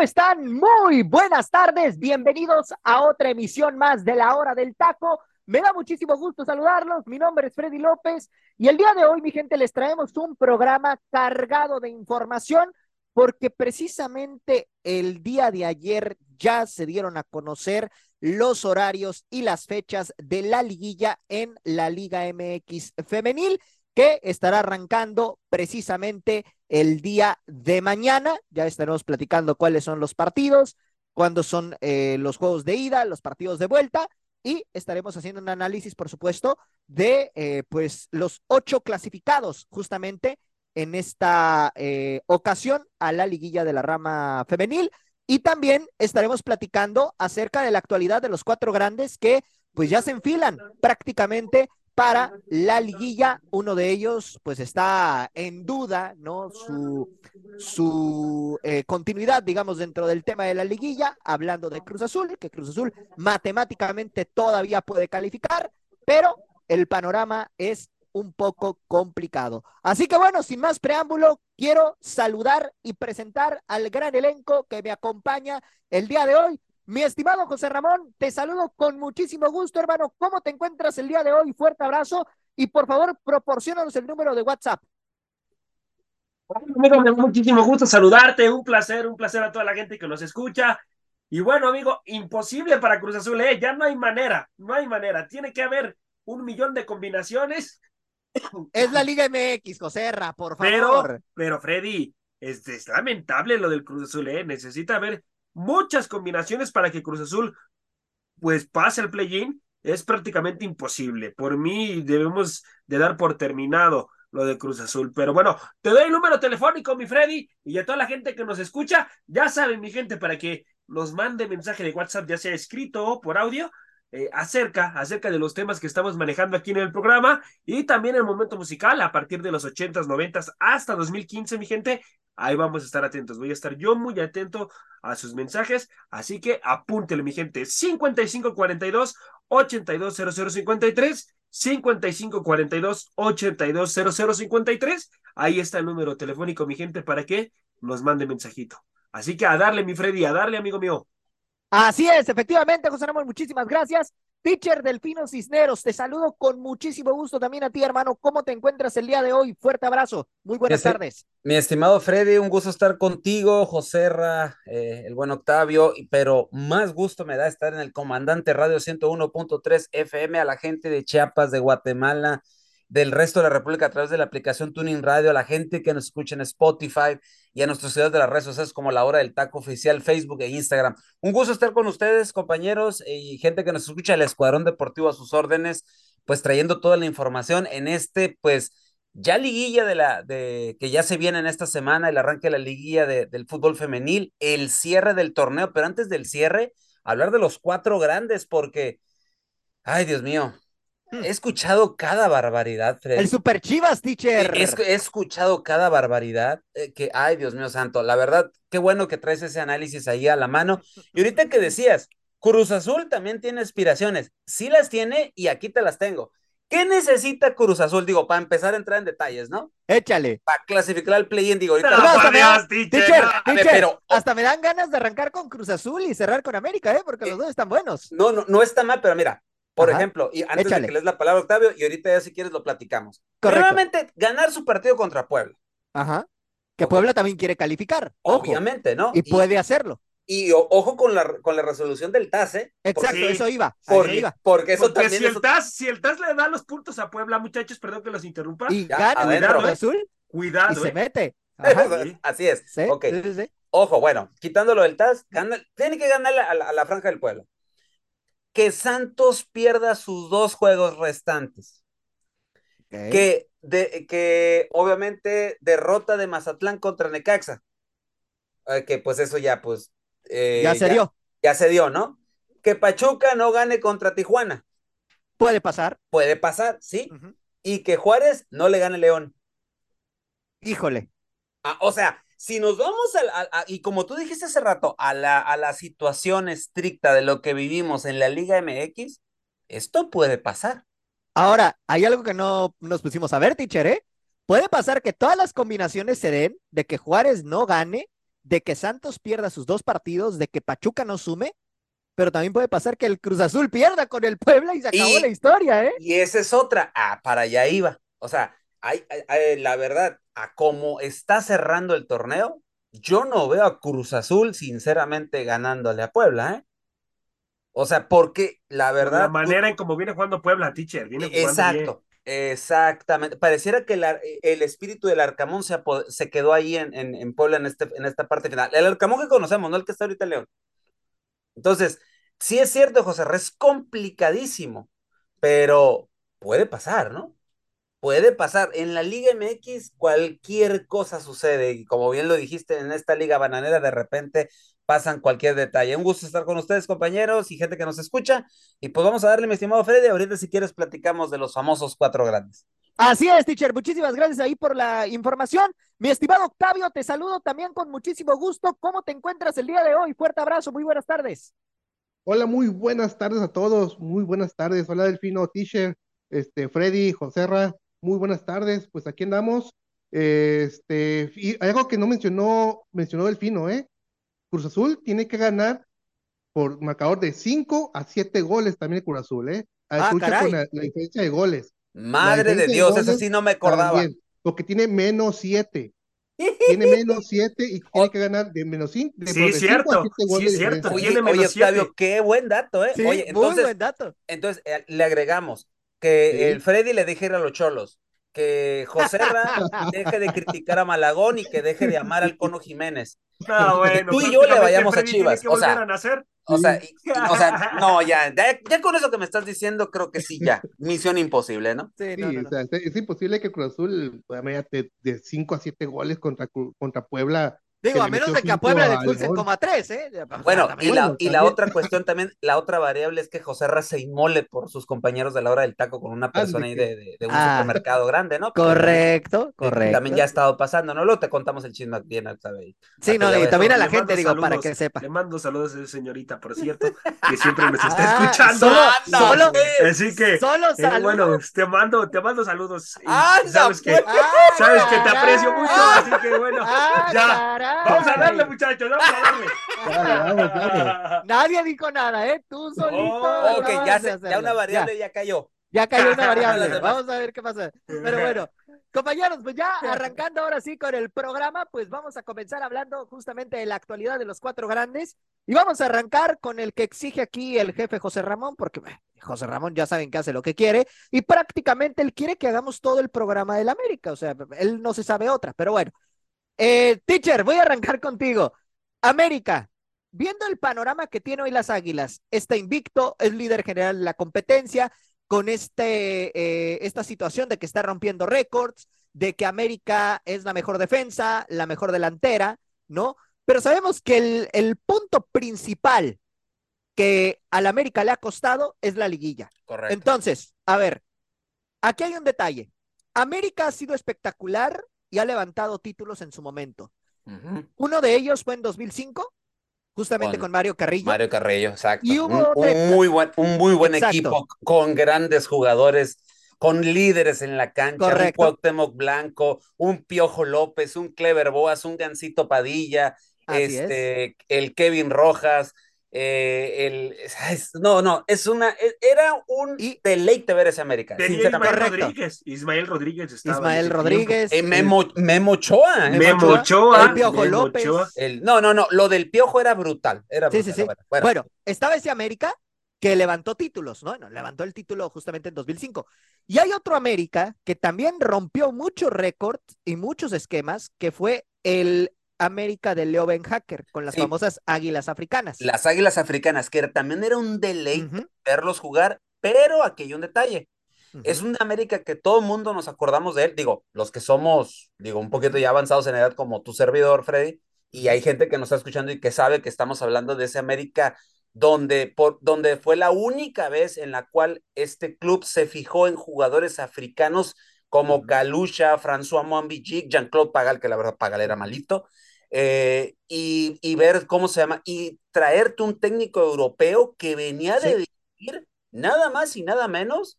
Están? Muy buenas tardes, bienvenidos a otra emisión más de la hora del taco. Me da muchísimo gusto saludarlos, mi nombre es Freddy López y el día de hoy, mi gente, les traemos un programa cargado de información porque precisamente el día de ayer ya se dieron a conocer los horarios y las fechas de la liguilla en la Liga MX femenil que estará arrancando precisamente el día de mañana. Ya estaremos platicando cuáles son los partidos, cuándo son eh, los juegos de ida, los partidos de vuelta y estaremos haciendo un análisis, por supuesto, de eh, pues los ocho clasificados justamente en esta eh, ocasión a la liguilla de la rama femenil. Y también estaremos platicando acerca de la actualidad de los cuatro grandes que pues ya se enfilan prácticamente para la liguilla. Uno de ellos, pues está en duda, ¿no? Su, su eh, continuidad, digamos, dentro del tema de la liguilla, hablando de Cruz Azul, que Cruz Azul matemáticamente todavía puede calificar, pero el panorama es un poco complicado. Así que bueno, sin más preámbulo, quiero saludar y presentar al gran elenco que me acompaña el día de hoy. Mi estimado José Ramón, te saludo con muchísimo gusto, hermano. ¿Cómo te encuentras el día de hoy? Fuerte abrazo y por favor, proporcionanos el número de WhatsApp. Amigo, me muchísimo gusto saludarte, un placer, un placer a toda la gente que nos escucha. Y bueno, amigo, imposible para Cruz Azul, ¿eh? ya no hay manera, no hay manera. Tiene que haber un millón de combinaciones. Es la Liga MX, Joserra, por favor. Pero, pero Freddy, es, es lamentable lo del Cruz Azul, ¿eh? Necesita haber muchas combinaciones para que Cruz Azul pues pase al play-in es prácticamente imposible. Por mí debemos de dar por terminado lo de Cruz Azul. Pero bueno, te doy el número telefónico, mi Freddy, y a toda la gente que nos escucha, ya saben, mi gente, para que nos mande mensaje de WhatsApp, ya sea escrito o por audio, eh, acerca, acerca de los temas que estamos manejando aquí en el programa y también el momento musical a partir de los 80s, 90s hasta 2015, mi gente. Ahí vamos a estar atentos. Voy a estar yo muy atento a sus mensajes, así que apúntele, mi gente. 5542 820053 5542 820053. Ahí está el número telefónico, mi gente, para que nos mande mensajito. Así que a darle, mi Freddy, a darle, amigo mío. Así es, efectivamente, José Ramón, muchísimas gracias. Teacher Delfino Cisneros, te saludo con muchísimo gusto también a ti, hermano. ¿Cómo te encuentras el día de hoy? Fuerte abrazo. Muy buenas tardes. Mi estimado Freddy, un gusto estar contigo, Joserra, eh, el buen Octavio, pero más gusto me da estar en el Comandante Radio 101.3 FM a la gente de Chiapas, de Guatemala, del resto de la República a través de la aplicación Tuning Radio, a la gente que nos escucha en Spotify y a nuestros ciudades de las redes sociales como La Hora del Taco Oficial, Facebook e Instagram. Un gusto estar con ustedes, compañeros y gente que nos escucha, el Escuadrón Deportivo a sus órdenes, pues trayendo toda la información en este, pues ya liguilla de la, de que ya se viene en esta semana, el arranque de la liguilla del fútbol femenil, el cierre del torneo, pero antes del cierre, hablar de los cuatro grandes, porque, ay Dios mío, He escuchado cada barbaridad, Fred. El Super Chivas, teacher. He, escuchado cada barbaridad eh, que, ay, Dios mío santo, la verdad, qué bueno que traes ese análisis ahí a la mano. Y ahorita que decías, Cruz Azul también tiene aspiraciones. Sí las tiene y aquí te las tengo. ¿Qué necesita Cruz Azul? Digo, para empezar a entrar en detalles, ¿no? Échale. Para clasificar al play-in, digo, ahorita. pero, hasta me dan ganas de arrancar con Cruz Azul y cerrar con América, ¿eh? Porque los dos están buenos. No, no, no está mal, pero mira, por ejemplo, y antes de que les la palabra Octavio, y ahorita ya si quieres lo platicamos. Realmente ganar su partido contra Puebla. Ajá. Que Puebla también quiere calificar. Obviamente, ¿no? Y, puede hacerlo. Y ojo con la, con la resolución del TAS, ¿eh? Exacto, eso iba. Porque, iba. porque eso también. Si el, TAS, si el TAS le da los puntos a Puebla, muchachos, perdón que los interrumpa. Y gana cuidado, ¿eh? Azul. Cuidado. Y se ¿eh? mete. Así es. Sí, Ojo, bueno, quitándolo del TAS, tiene que ganar a la, a la franja del pueblo que Santos pierda sus dos juegos restantes. Que de, que obviamente derrota de Mazatlán contra Necaxa. Eh, que pues eso ya, pues. Eh, ya se dio. Ya se dio, ¿no? Que Pachuca no gane contra Tijuana. Puede pasar. Puede pasar, sí. Y que Juárez no le gane León. Híjole. Ah, o sea, si nos vamos a, y como tú dijiste hace rato, a la, a la situación estricta de lo que vivimos en la Liga MX, esto puede pasar. Ahora, hay algo que no nos pusimos a ver, teacher, ¿eh? Puede pasar que todas las combinaciones se den de que Juárez no gane, de que Santos pierda sus dos partidos, de que Pachuca no sume, pero también puede pasar que el Cruz Azul pierda con el Puebla y se acabó la historia, ¿eh? Y esa es otra. Ah, para allá iba. O sea, hay, la verdad, a cómo está cerrando el torneo, yo no veo a Cruz Azul sinceramente ganándole a Puebla, ¿eh? O sea, porque la verdad. La manera en cómo viene jugando Puebla, teacher. Viene exacto, exactamente. Pareciera que el espíritu del Arcamón se, se quedó ahí en, en, Puebla en, este, en esta parte final. El Arcamón que conocemos, no el que está ahorita en León. Entonces, sí es cierto, José, es complicadísimo, pero puede pasar, ¿no? Puede pasar. En la Liga MX cualquier cosa sucede y como bien lo dijiste, en esta Liga Bananera de repente pasan cualquier detalle. Un gusto estar con ustedes, compañeros y gente que nos escucha. Y pues vamos a darle, mi estimado Freddy, ahorita si quieres platicamos de los famosos cuatro grandes. Así es, teacher. Muchísimas gracias ahí por la información. Mi estimado Octavio, te saludo también con muchísimo gusto. ¿Cómo te encuentras el día de hoy? Fuerte abrazo, muy buenas tardes. Hola, muy buenas tardes a todos. Muy buenas tardes. Hola, Delfino, teacher, este, Freddy, Joserra. Muy buenas tardes. Pues aquí andamos. Este, y algo que no mencionó, mencionó Delfino, ¿eh? Cruz Azul tiene que ganar por marcador de 5 a 7 goles también Cruz Azul, ¿eh? Ah, con la, diferencia de goles. Madre de Dios, eso sí no me acordaba. porque tiene menos 7. tiene menos 7 y tiene que ganar de menos 5. Sí, cierto. Sí, es cierto. Oye, oye Octavio, qué buen dato, ¿eh? Sí, oye, entonces, muy buen dato. Entonces, eh, le agregamos que el Freddy le dijera a los cholos que José deje de criticar a Malagón y que deje de amar al Cono Jiménez. No, bueno, tú y yo le vayamos a Chivas. O sea, o sea, o sea, no, ya, ya, con eso que me estás diciendo, creo que sí, ya. Misión imposible, ¿no? Sí, O sea, es imposible que Cruz Azul de 5 a 7 goles contra, contra Puebla Digo, a menos de que a Puebla le expulsen como a tres, ¿eh? Bueno, y la, y la otra cuestión también, la otra variable es que José Ra se inmole por sus compañeros de la hora del taco con una persona ahí de, de, un ah, supermercado grande, ¿no? correcto, correcto. También ya ha estado pasando, ¿no? Luego te contamos el chisme bien, ¿sabes? Sí, no, y también a la gente, digo, para que sepa. Le mando saludos a esa señorita, por cierto, que siempre nos está ah, escuchando. Solo, Así que, solo eh, bueno, te mando, te mando saludos. sabes que, pues. sabes que te aprecio mucho, así que bueno, ya, vamos a darle muchachos, vamos a darle. Nadie dijo nada, ¿eh? Tú solito. Oh, ok, ya, ya una variable ya, cayó. Ya cayó una variable. Vamos a ver qué pasa. Pero bueno, compañeros, pues ya arrancando ahora sí con el programa, pues vamos a comenzar hablando justamente de la actualidad de los cuatro grandes. Y vamos a arrancar con el que exige aquí el jefe José Ramón, porque José Ramón ya saben que hace lo que quiere, y prácticamente él quiere que hagamos todo el programa del América. O sea, él no se sabe otra, pero bueno. Eh, teacher, voy a arrancar contigo. América, viendo el panorama que tiene hoy las Águilas, está invicto, es líder general de la competencia, con este, eh, esta situación de que está rompiendo récords, de que América es la mejor defensa, la mejor delantera, ¿no? Pero sabemos que el, el punto principal que al América le ha costado es la liguilla. Correcto. Entonces, a ver, aquí hay un detalle. América ha sido espectacular y ha levantado títulos en su momento. Uno de ellos fue en 2005, justamente con, Mario Carrillo. Mario Carrillo, exacto. Y hubo un, muy buen, un muy buen equipo con grandes jugadores, con líderes en la cancha, un Cuauhtémoc Blanco, un Piojo López, un Clever Boas, un Gancito Padilla, este, el Kevin Rojas, eh, el, no, no, es una, e, era un deleite ver ese América. Ismael Rodríguez, Ismael Rodríguez estaba Ismael Rodríguez. Eh, Memo, Memo Ochoa. ¿eh? Memo Ochoa. El Piojo López. no, no, no, lo del Piojo era brutal. Era sí, sí, sí. Bueno, estaba ese América que levantó títulos, ¿no? levantó el título justamente en 2005. Y hay otro América que también rompió muchos récords y muchos esquemas, que fue el América de Leo Ben Hacker con las famosas águilas africanas. Las águilas africanas, que también era un deleite verlos jugar, pero aquí hay un detalle. Es una América que todo el mundo nos acordamos de él. Digo, los que somos, digo, un poquito ya avanzados en edad como tu servidor, Freddy, y hay gente que nos está escuchando y que sabe que estamos hablando de ese América donde, por, donde fue la única vez en la cual este club se fijó en jugadores africanos como Kalusha, François Moambidjik, Jean-Claude Pagal, que la verdad Pagal era malito, eh, y, y, ver cómo se llama, y traerte un técnico europeo que venía de dirigir nada más y nada menos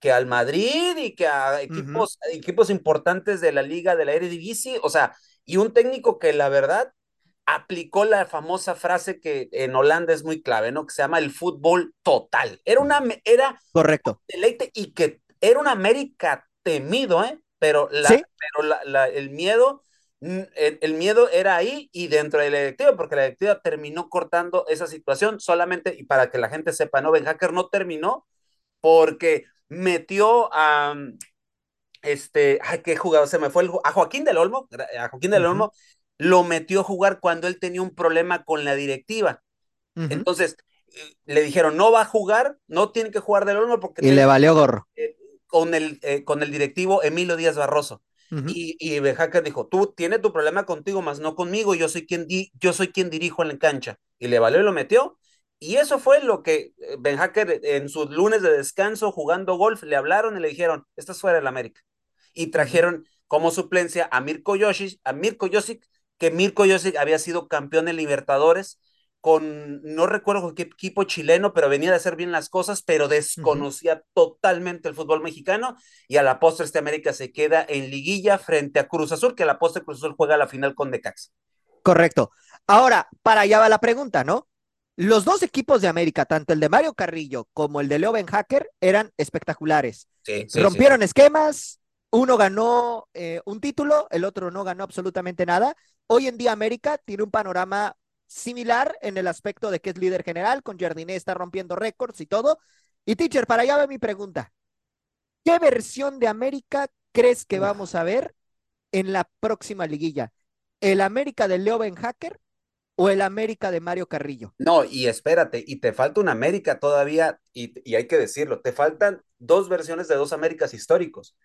que al Madrid y que a equipos, uh -huh. equipos importantes de la liga de la Eredivisie, o sea, y un técnico que la verdad aplicó la famosa frase que en Holanda es muy clave, ¿no? Que se llama el fútbol total. Era una, era correcto. Deleite y que era un América temido, ¿eh? Pero, la, ¿Sí? pero la, la, el miedo, el, el, miedo era ahí y dentro de la directiva, porque la directiva terminó cortando esa situación solamente, y para que la gente sepa, ¿no? Ben Hacker no terminó porque metió a, este, ay, qué jugador, se me fue el, a Joaquín del Olmo, a Joaquín del uh -huh. Olmo, lo metió a jugar cuando él tenía un problema con la directiva. Uh -huh. Entonces, le dijeron, no va a jugar, no tiene que jugar del Olmo porque... Y le valió gorro. Eh, con, el, eh, con el directivo Emilio Díaz Barroso. Uh -huh. Y, y Hacker dijo, tú tienes tu problema contigo, más no conmigo, yo soy quien, di yo soy quien dirijo en la cancha. Y le valió y lo metió. Y eso fue lo que eh, Ben Hacker en sus lunes de descanso jugando golf le hablaron y le dijeron, estás fuera del América. Y trajeron como suplencia a Mirko Yoshic, a Mirko Josic, que Mirko Josic había sido campeón de Libertadores con, no recuerdo con qué equipo chileno, pero venía de hacer bien las cosas, pero desconocía uh -huh. totalmente el fútbol mexicano y a la postre este América se queda en liguilla frente a Cruz Azul, que a la postre Cruz Azul juega la final con Decax. Correcto. Ahora, para allá va la pregunta, ¿no? Los dos equipos de América, tanto el de Mario Carrillo como el de Leo Ben Hacker, eran espectaculares. Sí, sí, Rompieron sí. esquemas, uno ganó eh, un título, el otro no ganó absolutamente nada. Hoy en día América tiene un panorama similar en el aspecto de que es líder general, con Jardiné está rompiendo récords y todo. Y teacher, para allá va mi pregunta. ¿Qué versión de América crees que vamos a ver en la próxima liguilla? ¿El América de Leo Ben Hacker o el América de Mario Carrillo? No, y espérate, y te falta un América todavía, y, y hay que decirlo, te faltan dos versiones de dos Américas históricos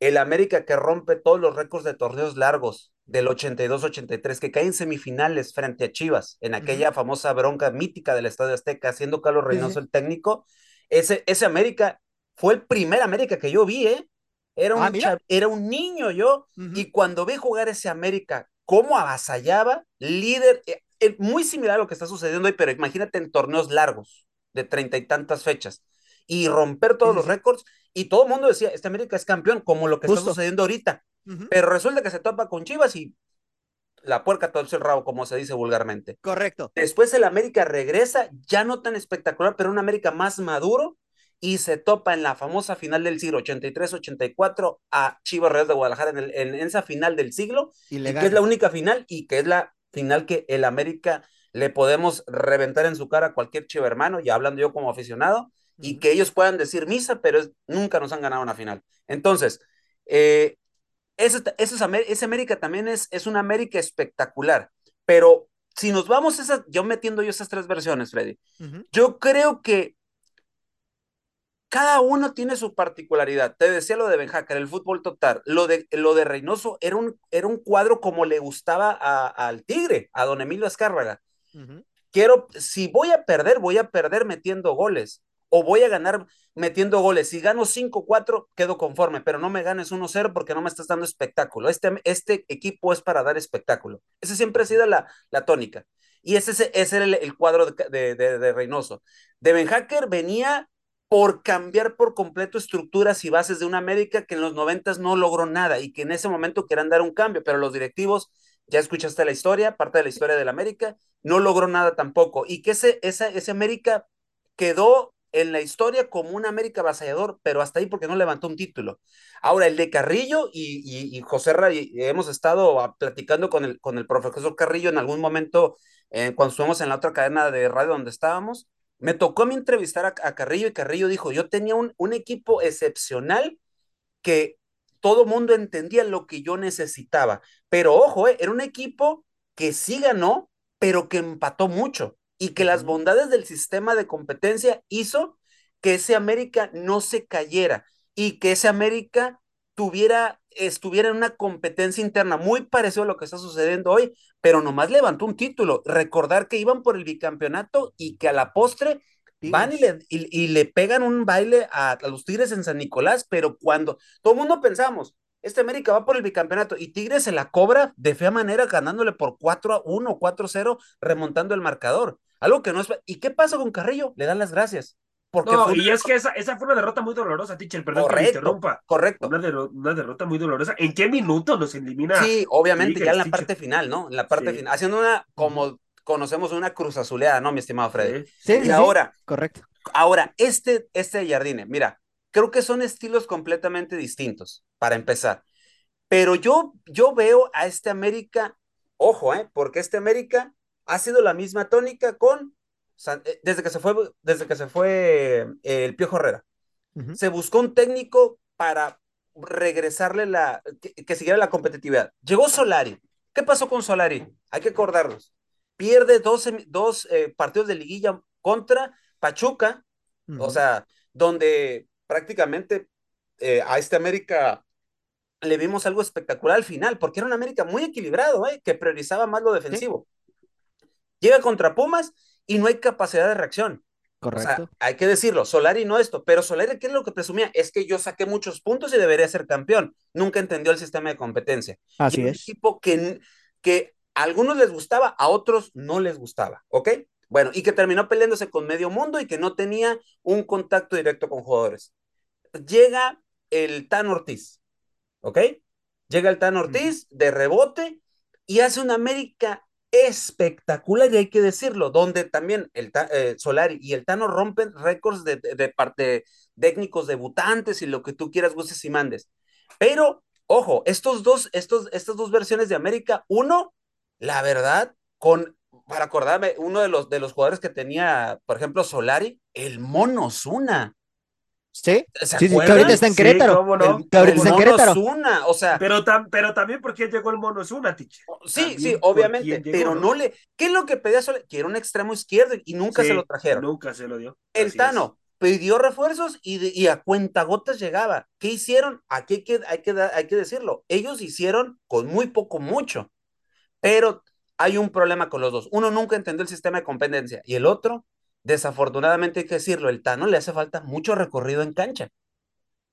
el América que rompe todos los récords de torneos largos del 82-83, que cae en semifinales frente a Chivas, en aquella uh -huh. famosa bronca mítica del Estadio Azteca, siendo Carlos Reynoso uh -huh. el técnico, ese, ese América fue el primer América que yo vi, ¿eh? Era un, ah, era un niño yo, uh -huh. y cuando vi jugar ese América, cómo avasallaba, líder, eh, eh, muy similar a lo que está sucediendo hoy, pero imagínate en torneos largos, de treinta y tantas fechas, y romper todos los récords, y todo el mundo decía, este América es campeón, como lo que Justo. está sucediendo ahorita. Uh -huh. Pero resulta que se topa con Chivas y la puerca todo el rabo, como se dice vulgarmente. Correcto. Después el América regresa, ya no tan espectacular, pero un América más maduro, y se topa en la famosa final del siglo 83-84 a Chivas Real de Guadalajara en, el, en, esa final del siglo, y, y que es la única final y que es la final que el América le podemos reventar en su cara a cualquier chivo hermano, y hablando yo como aficionado, y que ellos puedan decir misa, pero es, nunca nos han ganado una final. Entonces, eh, ese, ese, ese, América también es, es una América espectacular, pero si nos vamos, esa, yo metiendo yo esas tres versiones, Freddy, uh -huh. yo creo que cada uno tiene su particularidad. Te decía lo de Ben Hacker, el fútbol total. Lo de, lo de Reynoso era un, era un cuadro como le gustaba al Tigre, a don Emilio Azcárraga. Uh -huh. Quiero, si voy a perder, voy a perder metiendo goles o voy a ganar metiendo goles. Si gano 5-4, quedo conforme, pero no me ganes 1-0 porque no me estás dando espectáculo. Este, este equipo es para dar espectáculo. Esa siempre ha sido la, la tónica. Y ese, ese era el, el cuadro de, de, de, de, Reynoso. De Ben Hacker venía por cambiar por completo estructuras y bases de una América que en los 90 no logró nada y que en ese momento querían dar un cambio, pero los directivos, ya escuchaste la historia, parte de la historia de la América, no logró nada tampoco. Y que ese, ese América quedó en la historia como un América avasallador, pero hasta ahí porque no levantó un título. Ahora, el de Carrillo y, y, y José Ray, hemos estado platicando con el, con el profesor Carrillo en algún momento, eh, cuando estuvimos en la otra cadena de radio donde estábamos, me tocó a mí entrevistar a, a Carrillo y Carrillo dijo, yo tenía un, un equipo excepcional que todo mundo entendía lo que yo necesitaba, pero ojo, eh, era un equipo que sí ganó, pero que empató mucho y que las bondades del sistema de competencia hizo que ese América no se cayera. y que ese América tuviera, estuviera en una competencia interna muy parecido a lo que está sucediendo hoy, pero nomás levantó un título. Recordar que iban por el bicampeonato y que a la postre van y le, y, le, pegan un baile a, a, los Tigres en San Nicolás, pero cuando todo el mundo pensamos, este América va por el bicampeonato y Tigres se la cobra de fea manera ganándole por 4 a 1, 4 a 0, remontando el marcador. Algo que no es... ¿Y qué pasa con Carrillo? Le dan las gracias. Porque no, y es que esa, esa, fue una derrota muy dolorosa, Tichel, perdón correcto, que me interrumpa. Correcto. Una, der una, derrota muy dolorosa. ¿En qué minuto nos elimina? Sí, obviamente, ya en la parte final, ¿no? En la parte sí. final. Haciendo una, como conocemos, una cruz azuleada, ¿no, mi estimado Freddy? Sí, y sí, ahora, correcto. Ahora, este, este Jardine, mira, creo que son estilos completamente distintos, para empezar. Pero yo, yo veo a este América, ojo, ¿eh? porque este América ha sido la misma tónica con desde que se fue, desde que se fue eh, el Piojo Herrera. Uh -huh. Se buscó un técnico para regresarle la, que, que, siguiera la competitividad. Llegó Solari. ¿Qué pasó con Solari? Hay que acordarnos. Pierde dos, dos eh, partidos de liguilla contra Pachuca, uh -huh. o sea, donde prácticamente eh, a este América le vimos algo espectacular al final, porque era un América muy equilibrado, ¿eh? que priorizaba más lo defensivo. Llega contra Pumas y no hay capacidad de reacción. Correcto. O sea, hay que decirlo, Solari no esto, pero Solari, ¿qué es lo que presumía? Es que yo saqué muchos puntos y debería ser campeón. Nunca entendió el sistema de competencia. Así y es. Un equipo que, que a algunos les gustaba, a otros no les gustaba, ¿ok? Bueno, y que terminó peleándose con medio mundo y que no tenía un contacto directo con jugadores. Llega el Tan Ortiz, ¿ok? Llega el Tan Ortiz de rebote y hace una América espectacular, y hay que decirlo, donde también el eh, Solari y el Tano rompen récords de, de, de, parte técnicos debutantes y lo que tú quieras, gustes y mandes. Pero, ojo, estos dos, estos, estas dos versiones de América, uno, la verdad, con, para acordarme, uno de los, de los jugadores que tenía, por ejemplo, Solari, el Mono Zuna. Sí, sí, sí, que ahorita está en Querétaro. Sí, ¿cómo no? El, que ahorita está en Querétaro. Zuna, o sea. Pero, tam, pero también porque llegó el Mono Zuna, Tiche. Sí, también sí, obviamente, pero no, no le. ¿Qué es lo que pedía Solari? Que era un extremo izquierdo y nunca sí, se lo trajeron. Nunca se lo dio. El Así Tano es. pidió refuerzos y, de, y a cuentagotas llegaba. ¿Qué hicieron? Aquí hay que, hay, que, hay que decirlo. Ellos hicieron con muy poco, mucho. Pero hay un problema con los dos. Uno nunca entendió el sistema de competencia y el otro, desafortunadamente hay que decirlo, el Tano le hace falta mucho recorrido en cancha.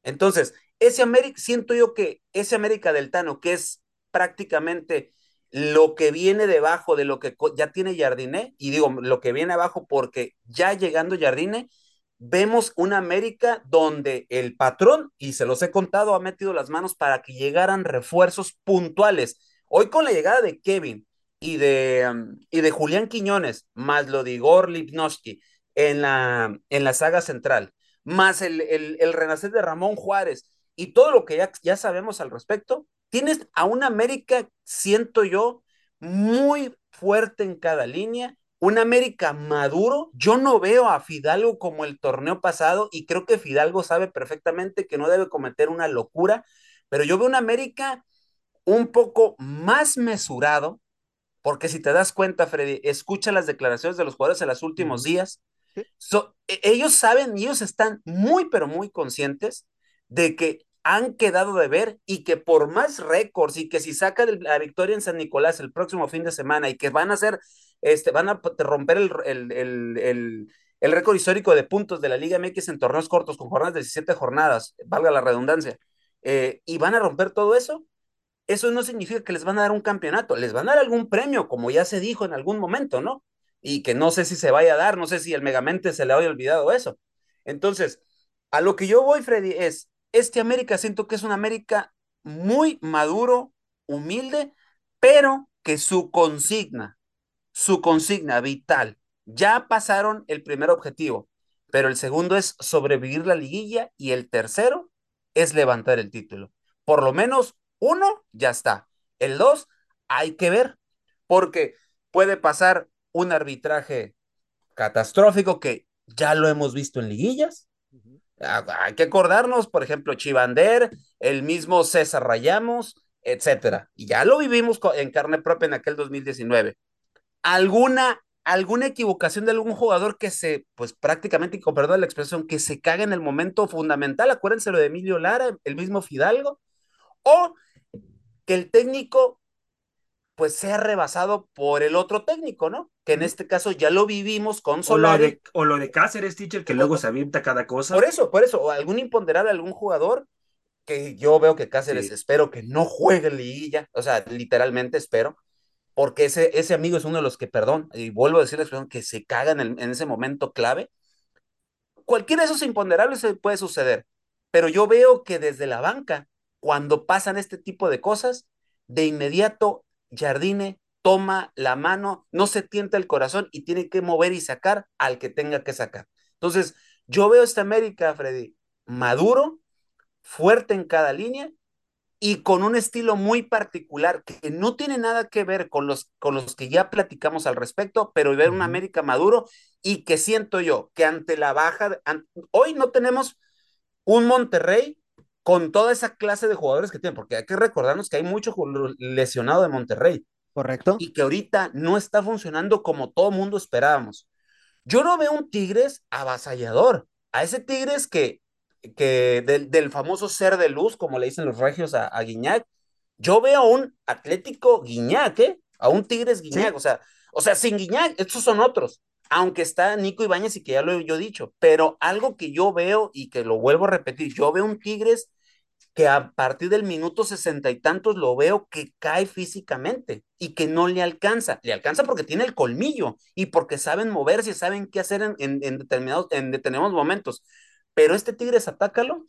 Entonces, ese América, siento yo que ese América del Tano, que es prácticamente lo que viene debajo de lo que ya tiene Jardine, y digo lo que viene abajo porque ya llegando Jardine, vemos una América donde el patrón, y se los he contado, ha metido las manos para que llegaran refuerzos puntuales. Hoy con la llegada de Kevin y de, um, y de Julián Quiñones, más lo de Igor Lipnowski en la, en la saga central, más el, el, el, renacer de Ramón Juárez y todo lo que ya, ya sabemos al respecto, tienes a una América, siento yo, muy fuerte en cada línea, un América maduro. Yo no veo a Fidalgo como el torneo pasado y creo que Fidalgo sabe perfectamente que no debe cometer una locura, pero yo veo un América un poco más mesurado, porque si te das cuenta, Freddy, escucha las declaraciones de los jugadores en los últimos días, So, ellos saben y ellos están muy, pero muy conscientes de que han quedado de ver y que por más récords y que si sacan la victoria en San Nicolás el próximo fin de semana y que van a hacer, este, van a romper el, el, el, el, el récord histórico de puntos de la Liga MX en torneos cortos con jornadas de 17 jornadas, valga la redundancia, eh, y van a romper todo eso, eso no significa que les van a dar un campeonato, les van a dar algún premio, como ya se dijo en algún momento, ¿no? y que no sé si se vaya a dar, no sé si el Megamente se le haya olvidado eso. Entonces, a lo que yo voy, Freddy, es, este América siento que es un América muy maduro, humilde, pero que su consigna, su consigna vital, ya pasaron el primer objetivo, pero el segundo es sobrevivir la liguilla y el tercero es levantar el título. Por lo menos uno ya está. El dos hay que ver, porque puede pasar un arbitraje catastrófico que ya lo hemos visto en liguillas. Uh -huh. Hay que acordarnos, por ejemplo, Chivander, el mismo César Rayamos, etcétera. Y ya lo vivimos en carne propia en aquel 2019. ¿Alguna alguna equivocación de algún jugador que se, pues prácticamente, y con perdón la expresión, que se caga en el momento fundamental, acuérdense lo de Emilio Lara, el mismo Fidalgo, o que el técnico pues sea rebasado por el otro técnico, ¿no? Que en este caso ya lo vivimos con Solari. O lo de, Cáceres, teacher, que luego se avienta cada cosa. Por eso, por eso, o algún imponderable, algún jugador que yo veo que Cáceres espero que no juegue liguilla, o sea, literalmente espero, porque ese, ese amigo es uno de los que, perdón, y vuelvo a decir la expresión, que se caga en, ese momento clave. Cualquiera de esos imponderables puede suceder, pero yo veo que desde la banca, cuando pasan este tipo de cosas, de inmediato Jardine toma la mano, no se tienta el corazón y tiene que mover y sacar al que tenga que sacar. Entonces, yo veo esta América, Freddy, maduro, fuerte en cada línea y con un estilo muy particular que no tiene nada que ver con los, con los que ya platicamos al respecto, pero ver un América maduro y que siento yo que ante la baja, hoy no tenemos un Monterrey con toda esa clase de jugadores que tiene, porque hay que recordarnos que hay mucho lesionado de Monterrey. Correcto. Y que ahorita no está funcionando como todo mundo esperábamos. Yo no veo un Tigres avasallador, a ese Tigres que que del, famoso ser de luz, como le dicen los regios a, Guiñac, yo veo a un Atlético Guiñac, ¿eh? A un Tigres Guiñac, o sea, o sea, sin Guiñac, estos son otros, aunque está Nico Ibáñez y que ya lo he yo dicho, pero algo que yo veo y que lo vuelvo a repetir, yo veo un Tigres que a partir del minuto sesenta y tantos lo veo que cae físicamente y que no le alcanza. Le alcanza porque tiene el colmillo y porque saben moverse, saben qué hacer en, en determinados, determinados momentos pero este Tigres atácalo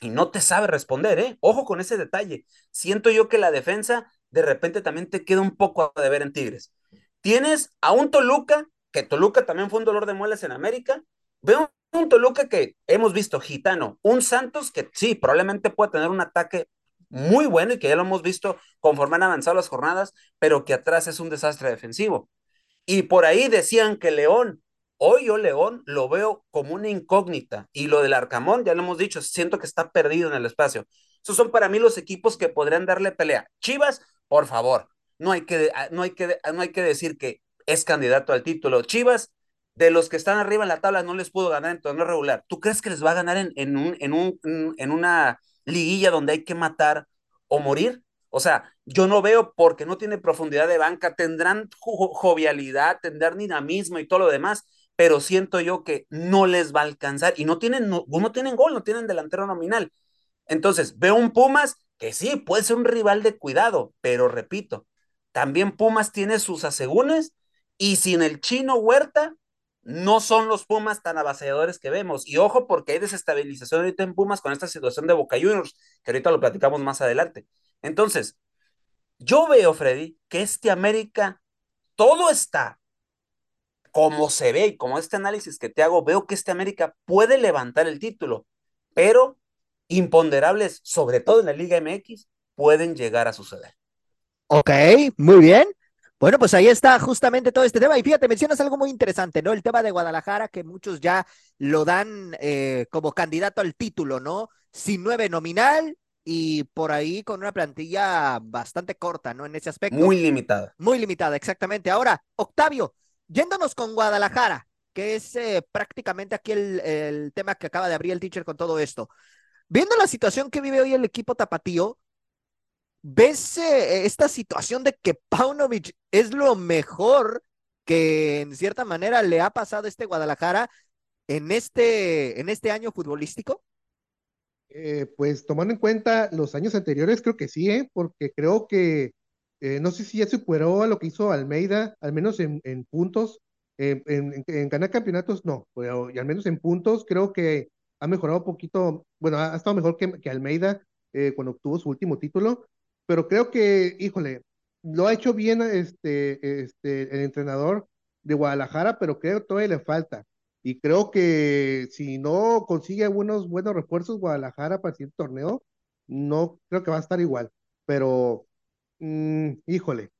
y no te sabe responder, ¿eh? Ojo con ese detalle. Siento yo que la defensa de repente también te queda un poco a deber en Tigres. Tienes a un Toluca, que Toluca también fue un dolor de muelas en América. Veo un Toluca que hemos visto gitano, un Santos que sí, probablemente puede tener un ataque muy bueno y que ya lo hemos visto conforme han avanzado las jornadas, pero que atrás es un desastre defensivo. Y por ahí decían que León Hoy yo León lo veo como una incógnita y lo del Arcamón, ya lo hemos dicho, siento que está perdido en el espacio. Esos son para mí los equipos que podrían darle pelea. Chivas, por favor, no hay que, no hay que, no hay que decir que es candidato al título. Chivas, de los que están arriba en la tabla, no les pudo ganar en torneo regular. ¿Tú crees que les va a ganar en, en, un, en, un, en una liguilla donde hay que matar o morir? O sea, yo no veo porque no tiene profundidad de banca, tendrán jovialidad, tendrán dinamismo y todo lo demás, pero siento yo que no les va a alcanzar y no tienen, no, tienen gol, no tienen delantero nominal. Entonces, veo un Pumas que sí, puede ser un rival de cuidado, pero repito, también Pumas tiene sus asegúnes y sin el chino Huerta, no son los Pumas tan avasalladores que vemos. Y ojo, porque hay desestabilización ahorita en Pumas con esta situación de Boca Juniors, que ahorita lo platicamos más adelante. Entonces, yo veo, Freddy, que este América, todo está como se ve y como este análisis que te hago, veo que este América puede levantar el título, pero imponderables, sobre todo en la Liga MX, pueden llegar a suceder. Ok, muy bien. Bueno, pues ahí está justamente todo este tema. Y fíjate, mencionas algo muy interesante, ¿no? El tema de Guadalajara, que muchos ya lo dan eh, como candidato al título, ¿no? Sin nueve nominal y por ahí con una plantilla bastante corta, ¿no? En ese aspecto. Muy limitada. Muy limitada, exactamente. Ahora, Octavio, Yéndonos con Guadalajara, que es eh, prácticamente aquí el, tema que acaba de abrir el teacher con todo esto. Viendo la situación que vive hoy el equipo tapatío, ¿ves eh, esta situación de que Paunovic es lo mejor que en cierta manera le ha pasado a este Guadalajara en este, en este año futbolístico? Eh, pues tomando en cuenta los años anteriores, creo que sí, porque creo que eh, no sé si ya superó a lo que hizo Almeida, al menos en, puntos. en, ganar campeonatos, no, pero y al menos en puntos creo que ha mejorado un poquito, bueno, ha, estado mejor que, Almeida eh, cuando obtuvo su último título, pero creo que, híjole, lo ha hecho bien este, este, el entrenador de Guadalajara, pero creo que todavía le falta. Y creo que si no consigue algunos buenos refuerzos Guadalajara para el siguiente torneo, no creo que va a estar igual. Pero Mm, híjole,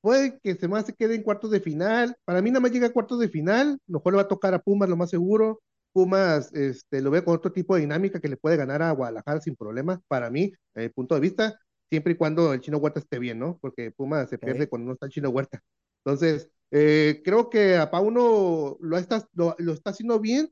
puede que se más se quede en cuartos de final. Para mí nada más llega a cuartos de final, lo mejor le va a tocar a Pumas lo más seguro. Pumas este, lo veo con otro tipo de dinámica que le puede ganar a Guadalajara sin problema, para mí, desde el punto de vista, siempre y cuando el Chino Huerta esté bien, ¿no? Porque Pumas se pierde cuando no está el Chino Huerta. Entonces, Eh, creo que a Pauno lo está, lo, está haciendo bien,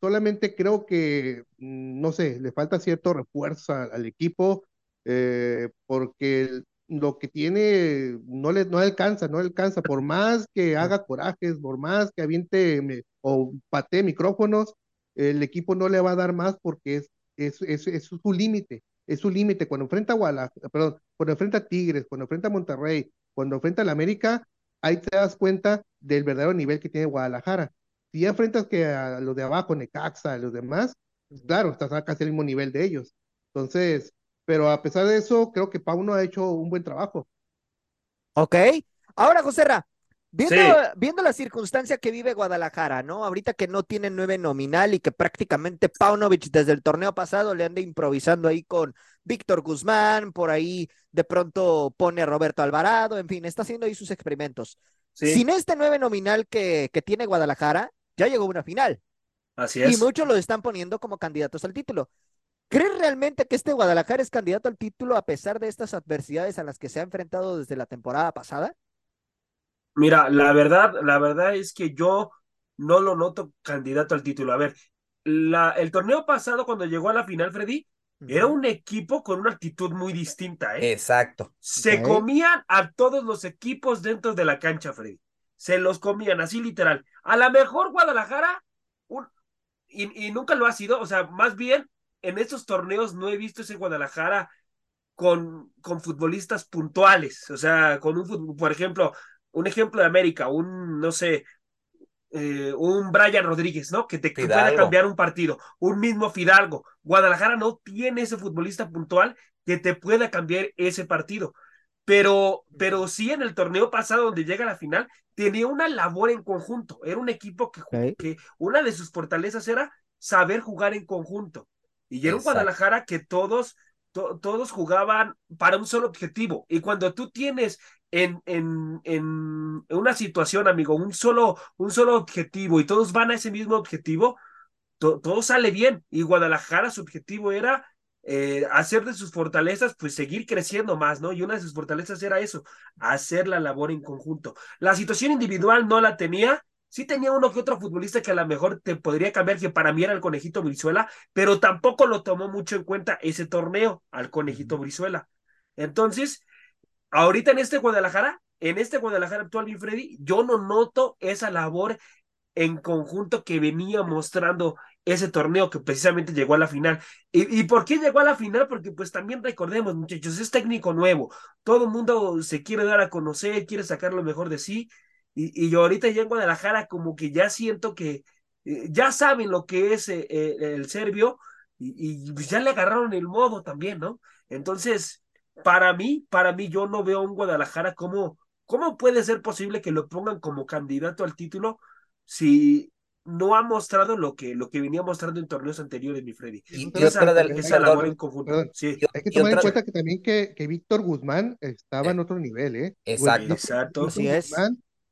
solamente creo que, mm, no sé, le falta cierto refuerzo al, equipo, eh, porque lo que tiene no le, no alcanza, no alcanza, por más que haga corajes, por más que aviente o patee micrófonos, el equipo no le va a dar más porque es, es, es, es su límite, es su límite. Cuando enfrenta a Guadalajara, perdón, cuando enfrenta a Tigres, cuando enfrenta a Monterrey, cuando enfrenta a la América, ahí te das cuenta del verdadero nivel que tiene Guadalajara. Si ya enfrentas que a los de abajo, Necaxa, a los demás, pues claro, estás a casi el mismo nivel de ellos. Entonces, pero a pesar de eso, creo que Pauno ha hecho un buen trabajo. Ok. Ahora, José Viendo, viendo la circunstancia que vive Guadalajara, ¿no? Ahorita que no tiene nueve nominal y que prácticamente Paunovic desde el torneo pasado le anda improvisando ahí con Víctor Guzmán, por ahí de pronto pone a Roberto Alvarado, en fin, está haciendo ahí sus experimentos. Sin este nueve nominal que, que tiene Guadalajara, ya llegó una final. Así es. Y muchos lo están poniendo como candidatos al título. ¿Crees realmente que este Guadalajara es candidato al título a pesar de estas adversidades a las que se ha enfrentado desde la temporada pasada? Mira, la verdad, la verdad es que yo no lo noto candidato al título. A ver, la, el torneo pasado cuando llegó a la final, Freddy, era un equipo con una actitud muy distinta, ¿eh? Exacto. Se comían a todos los equipos dentro de la cancha, Freddy. Se los comían, así literal. A lo mejor Guadalajara, un, y, y, nunca lo ha sido, o sea, más bien en estos torneos no he visto ese Guadalajara con, con futbolistas puntuales, o sea, con un, por ejemplo, un ejemplo de América, un, no sé, eh, un Brian Rodríguez, ¿no? Que te pueda cambiar un partido, un mismo Fidalgo. Guadalajara no tiene ese futbolista puntual que te pueda cambiar ese partido. Pero, pero sí en el torneo pasado donde llega a la final, tenía una labor en conjunto. Era un equipo que, que una de sus fortalezas era saber jugar en conjunto. Y era un Guadalajara que todos, todos jugaban para un solo objetivo. Y cuando tú tienes en, en, en una situación, amigo, un solo, un solo objetivo y todos van a ese mismo objetivo, todo sale bien. Y Guadalajara, su objetivo era eh, hacer de sus fortalezas, pues seguir creciendo más, ¿no? Y una de sus fortalezas era eso, hacer la labor en conjunto. La situación individual no la tenía, Sí tenía uno que otro futbolista que a lo mejor te podría cambiar, que para mí era el conejito Brizuela, pero tampoco lo tomó mucho en cuenta ese torneo al conejito Brizuela. Entonces, ahorita en este Guadalajara, en este Guadalajara actual, mi Freddy, yo no noto esa labor en conjunto que venía mostrando ese torneo que precisamente llegó a la final. ¿Y, ¿Y, por qué llegó a la final? Porque pues también recordemos, muchachos, es técnico nuevo, todo el mundo se quiere dar a conocer, quiere sacar lo mejor de sí, y, yo ahorita ya en Guadalajara como que ya siento que eh, ya saben lo que es eh, eh, el serbio y, pues ya le agarraron el modo también, ¿no? Entonces, para mí, para mí yo no veo a un Guadalajara como, ¿cómo puede ser posible que lo pongan como candidato al título si no ha mostrado lo que, lo que venía mostrando en torneos anteriores, mi Freddy. Y, esa, labor en conjunto. Sí. Hay que tomar en cuenta que también que, que Víctor Guzmán estaba en otro nivel, ¿eh? Exacto. Exacto. Así es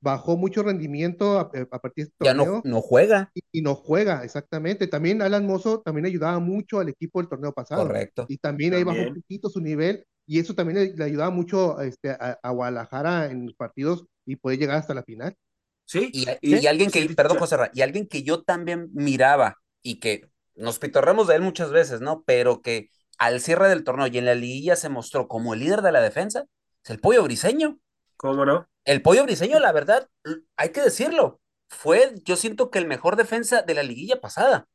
bajó mucho rendimiento a, eh, partir de este torneo. Ya no, no juega. Y, no juega, exactamente. También Alan Mozo también ayudaba mucho al equipo del torneo pasado. Correcto. Y también, ahí bajó un poquito su nivel y eso también le, ayudaba mucho este, a, Guadalajara en los partidos y puede llegar hasta la final. Sí. Y, alguien que, perdón José y alguien que yo también miraba y que nos pitorremos de él muchas veces, ¿no? Pero que al cierre del torneo y en la liguilla se mostró como el líder de la defensa, es el pollo briseño. ¿Cómo no? El pollo briseño, la verdad, hay que decirlo, fue, yo siento que el mejor defensa de la liguilla pasada.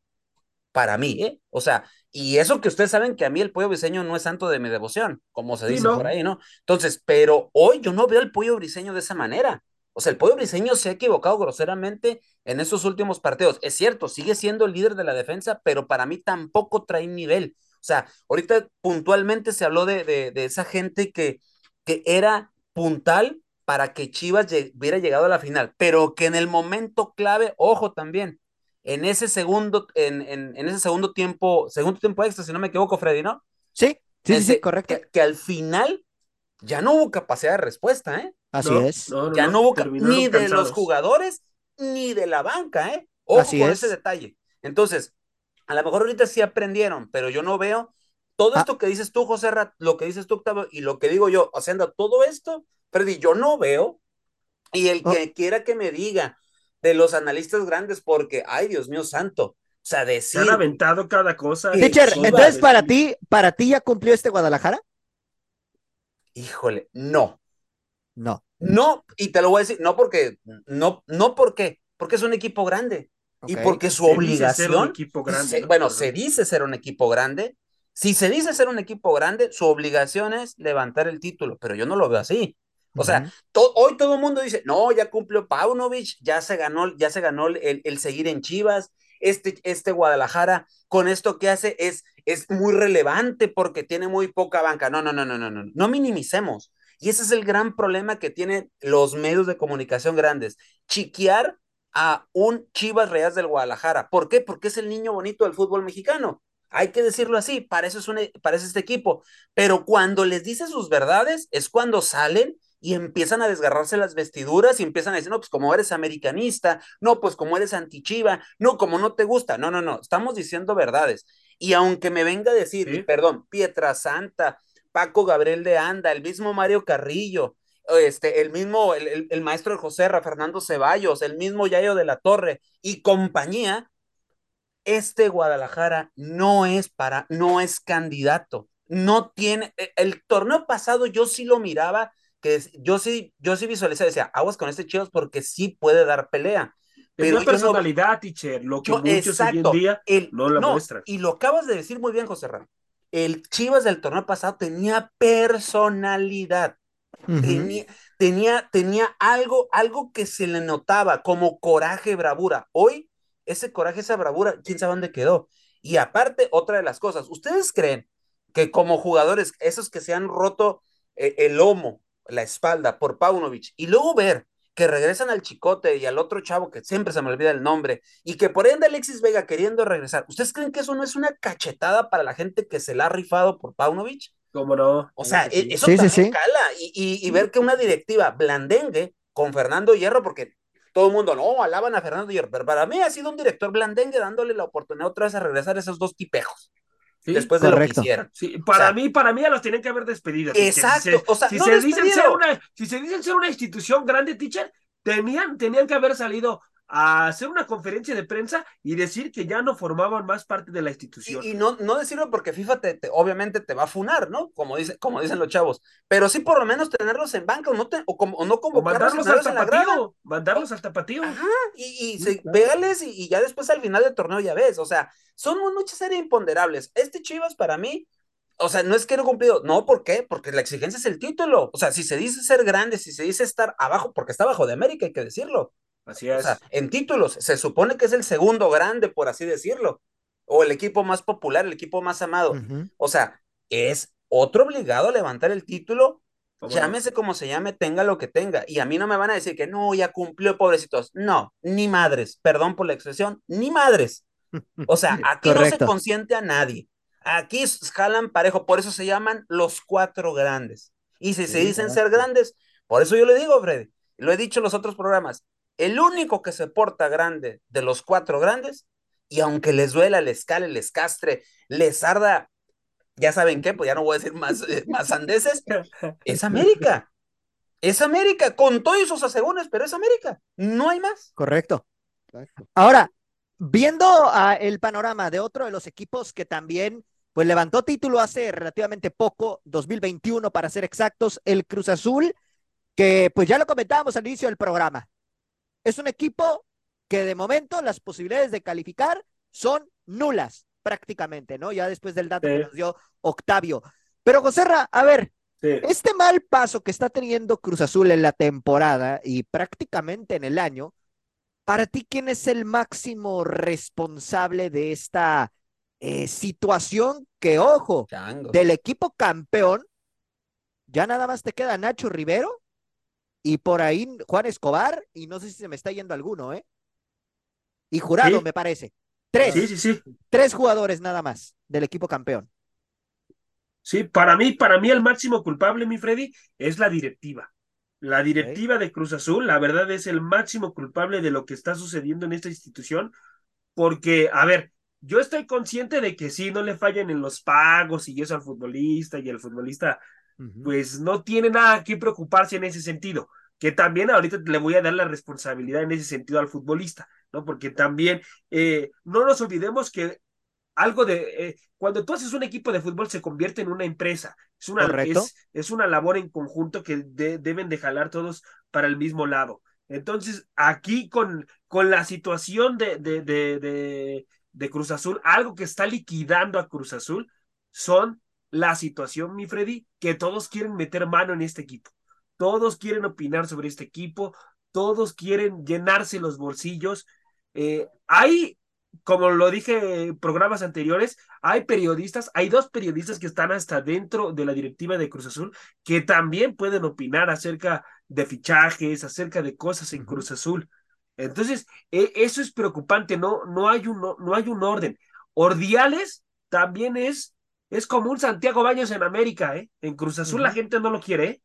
Para mí, ¿eh? O sea, y eso que ustedes saben que a mí el pollo briseño no es santo de mi devoción, como se dice por ahí, ¿no? Entonces, pero hoy yo no veo el pollo briseño de esa manera. O sea, el pollo briseño se ha equivocado groseramente en esos últimos partidos. Es cierto, sigue siendo el líder de la defensa, pero para mí tampoco trae nivel. O sea, ahorita puntualmente se habló de, de, de esa gente que, que era puntal para que Chivas hubiera llegado a la final, pero que en el momento clave, ojo también, en ese segundo, en, en, ese segundo tiempo, segundo tiempo extra, si no me equivoco, Freddy, ¿no? Sí, sí, sí, correcto. Que, al final ya no hubo capacidad de respuesta, ¿eh? Así es. ya no, hubo ni de los jugadores ni de la banca, ¿eh? Ojo con ese detalle. Entonces, a lo mejor ahorita sí aprendieron, pero yo no veo todo ah. esto que dices tú, José Rat, lo que dices tú, Octavio, y lo que digo yo, haciendo todo esto, Freddy, yo no veo Y el Oh. que quiera que me diga de los analistas grandes, porque, ay, Dios mío santo, o sea, Se decir, han aventado cada cosa. Teacher, entonces para ti, para ti ya cumplió este Guadalajara? híjole, no, No. no, y te lo voy a decir, no porque, no, no porque, porque es un equipo grande, y porque su Se dice ser un obligación, equipo grande, se- ¿no? bueno, se dice ser un equipo grande, si se dice ser un equipo grande, su obligación es levantar el título, pero yo no lo veo así. O sea, to- hoy todo el mundo dice, no, ya cumplió Paunovic, ya se ganó, ya se ganó el, el seguir en Chivas, este, este Guadalajara con esto que hace es, es muy relevante porque tiene muy poca banca. No, no, no, no, no, no, no minimicemos. Y ese es el gran problema que tienen los medios de comunicación grandes, chiquear a un Chivas Real del Guadalajara. ¿Por qué? Porque es el niño bonito del fútbol mexicano. Hay que decirlo así, para eso es, un, para eso es este equipo. Pero cuando les dice sus verdades es cuando salen y empiezan a desgarrarse las vestiduras y empiezan a decir, no, pues como eres americanista, no, pues como eres antichiva, no, como no te gusta, no, no, no, estamos diciendo verdades. Y aunque me venga a decir, Sí. perdón, Pietra Santa, Paco Gabriel de Anda, el mismo Mario Carrillo, este, el mismo, el, el, el maestro José Ra, Fernando Ceballos, el mismo Yayo de la Torre y compañía, este Guadalajara no es para, no es candidato, no tiene, el, el torneo pasado yo sí lo miraba que yo sí, yo sí visualicé, decía, aguas con este Chivas porque sí puede dar pelea. Pero Pero personalidad, no, teacher, lo que yo, muchos exacto, hoy en día el, no la no, muestran. Y lo acabas de decir muy bien, José Ram. El Chivas del torneo pasado tenía personalidad. Uh -huh. tenía, tenía, tenía algo, algo que se le notaba como coraje, bravura. Hoy, ese coraje, esa bravura, quién sabe dónde quedó. Y aparte, otra de las cosas, ¿ustedes creen que como jugadores, esos que se han roto eh, el lomo, la espalda por Paunovic, y luego ver que regresan al Chicote y al otro chavo que siempre se me olvida el nombre, y que por ende Alexis Vega queriendo regresar, ¿ustedes creen que eso no es una cachetada para la gente que se la ha rifado por Paunovic? ¿Cómo no? O sea, sí. eso sí, también sí, sí. cala, y, y, y, ver que una directiva blandengue con Fernando Hierro, porque todo el mundo, no, alaban a Fernando Hierro, pero para mí ha sido un director blandengue dándole la oportunidad otra vez a regresar a esos dos tipejos. ¿Sí? después Correcto. de lo que hicieron. Sí, para o sea, mí, para mí ya los tienen que haber despedido. Exacto, si se, o sea, si no se dicen ser una, si se dicen ser una institución grande, teacher, tenían, tenían que haber salido a hacer una conferencia de prensa y decir que ya no formaban más parte de la institución. Y, y no, no decirlo porque FIFA te, te, obviamente te va a funar, ¿no? Como, dice, como dicen los chavos. Pero sí por lo menos tenerlos en banca o no, te, o, como, o no convocarlos o mandarlos al tapatío. Mandarlos al tapatío. Ajá, y, y sí, se, claro. pégales y, y, ya después al final del torneo ya ves. O sea, son muchas series imponderables. Este Chivas para mí, o sea, no es que no cumplido. No, ¿por qué? Porque la exigencia es el título. O sea, si se dice ser grande, si se dice estar abajo, porque está abajo de América, hay que decirlo. Así es. O sea, en títulos, se supone que es el segundo grande, por así decirlo, o el equipo más popular, el equipo más amado. Uh -huh. O sea, es otro obligado a levantar el título, llámese como se llame, tenga lo que tenga. Y a mí no me van a decir que no, ya cumplió, pobrecitos. No, ni madres, perdón por la expresión, ni madres. O sea, aquí no se consiente a nadie. Aquí jalan parejo, por eso se llaman los cuatro grandes. Y si sí, se dicen ser grandes, por eso yo le digo, Freddy, lo he dicho en los otros programas, el único que se porta grande de los cuatro grandes, y aunque les duela, les cale, les castre, les arda, ya saben qué, pues ya no voy a decir más, eh, más andeses, es América. Es América, con todos sus asegúnes, pero es América. No hay más. Correcto. Ahora, viendo el panorama de otro de los equipos que también pues levantó título hace relativamente poco, 2021 para ser exactos, el Cruz Azul, que pues ya lo comentábamos al inicio del programa. Es un equipo que de momento las posibilidades de calificar son nulas prácticamente, ¿no? Ya después del dato sí. que nos dio Octavio. Pero Joserra, a ver, sí. este mal paso que está teniendo Cruz Azul en la temporada y prácticamente en el año, para ti, ¿quién es el máximo responsable de esta eh, situación que, ojo, Chango. del equipo campeón, ya nada más te queda Nacho Rivero y por ahí Juan Escobar, y no sé si se me está yendo alguno, ¿eh? Y jurado, sí. me parece. Tres. Sí, sí, sí. Tres jugadores nada más del equipo campeón. Sí, para mí, para mí el máximo culpable, mi Freddy, es la directiva. La directiva okay. de Cruz Azul, la verdad, es el máximo culpable de lo que está sucediendo en esta institución, porque, a ver, yo estoy consciente de que sí, no le fallen en los pagos y eso al futbolista, y el futbolista, uh -huh. pues no tiene nada que preocuparse en ese sentido. que también ahorita le voy a dar la responsabilidad en ese sentido al futbolista, ¿no? Porque también eh, no nos olvidemos que algo de, eh, cuando tú haces un equipo de fútbol se convierte en una empresa, es una, es, es, una labor en conjunto que deben de jalar todos para el mismo lado. Entonces, aquí con, con la situación de, de, de, de, Cruz Azul, algo que está liquidando a Cruz Azul son la situación, mi Freddy, que todos quieren meter mano en este equipo. Todos quieren opinar sobre este equipo, todos quieren llenarse los bolsillos. Eh, hay como lo dije en programas anteriores, hay periodistas, hay dos periodistas que están hasta dentro de la directiva de Cruz Azul que también pueden opinar acerca de fichajes, acerca de cosas en Cruz Azul. Entonces, e, eso es preocupante, no, no, hay un, no, hay un orden. Ordiales también es, es como un Santiago Baños en América, ¿eh? En Cruz Azul la gente no lo quiere, ¿eh?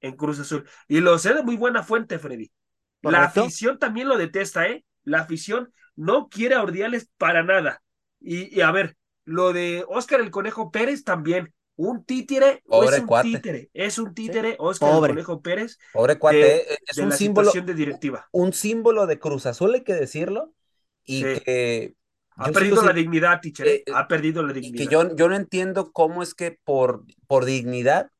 En Cruz Azul. Y lo sé de muy buena fuente, Freddy. La afición también lo detesta, ¿eh? La afición no quiere a Ordiales para nada. Y, a ver, lo de Oscar el Conejo Pérez también. Un títere o es un títere. Es un títere, Oscar el Conejo Pérez. Pobre cuate, es un símbolo de directiva. Un símbolo de Cruz Azul, hay que decirlo. Y que ha perdido la dignidad, teacher. ¿eh? Eh, ha perdido la dignidad. que yo, yo no entiendo cómo es que por, por dignidad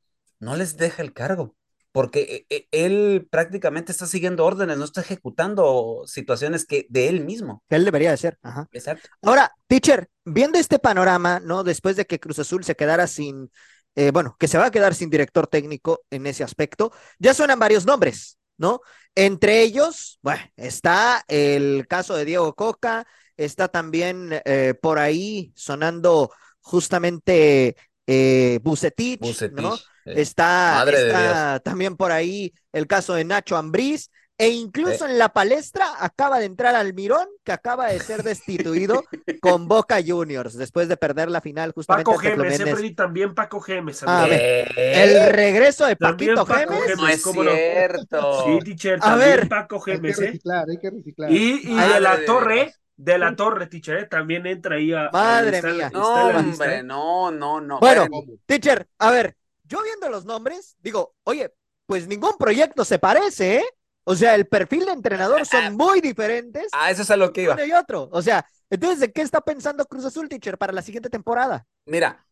no les deja el cargo porque él prácticamente está siguiendo órdenes, no está ejecutando situaciones que de él mismo. Que él debería de ser. Ajá. Exacto. Ahora, teacher, viendo este panorama, ¿no? Después de que Cruz Azul se quedara sin, eh, bueno, que se va a quedar sin director técnico en ese aspecto, ya suenan varios nombres, ¿no? Entre ellos, bueno, está el caso de Diego Coca, está también eh, por ahí sonando justamente eh, Bucetich, ¿no? Eh, está, también por ahí el caso de Nacho Ambriz, e incluso en la palestra acaba de entrar Almirón, que acaba de ser destituido con Boca Juniors después de perder la final justamente. Paco Gemes, eh, también Paco Gemes. Ah, el regreso de Paquito Gemes. No es cierto. Sí, teacher, a ver, Paco Gemes. Hay que reciclar, hay que reciclar. Y, de la torre, de la Torre, teacher, ¿eh? también entra ahí a. Madre mía. no, hombre, no, no, no. Bueno, teacher, a ver, yo viendo los nombres, digo, oye, pues ningún proyecto se parece, ¿eh? O sea, el perfil de entrenador son muy diferentes. Ah, eso es a lo que iba. Uno y otro. O sea, entonces, ¿de qué está pensando Cruz Azul, teacher, para la siguiente temporada? Mira,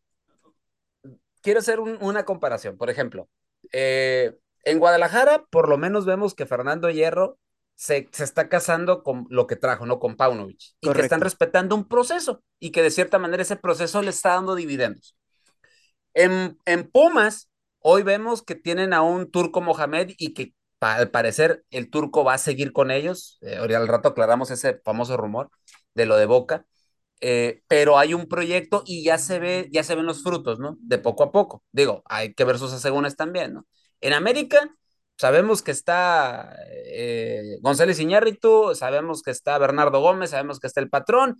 quiero hacer una comparación. Por ejemplo, eh, en Guadalajara, por lo menos vemos que Fernando Hierro se, está casando con lo que trajo, ¿no? Con Paunovic. Y que están respetando un proceso y que de cierta manera ese proceso le está dando dividendos. En, en Pumas, hoy vemos que tienen a un turco Mohamed y que al parecer el turco va a seguir con ellos. Eh, ahorita al rato aclaramos ese famoso rumor de lo de Boca. Eh, pero hay un proyecto y ya se ve, ya se ven los frutos, ¿no? De poco a poco. Digo, hay que ver sus asegúnes también, ¿no? En América, Sabemos que está eh, González Iñárritu, sabemos que está Bernardo Gómez, sabemos que está el patrón.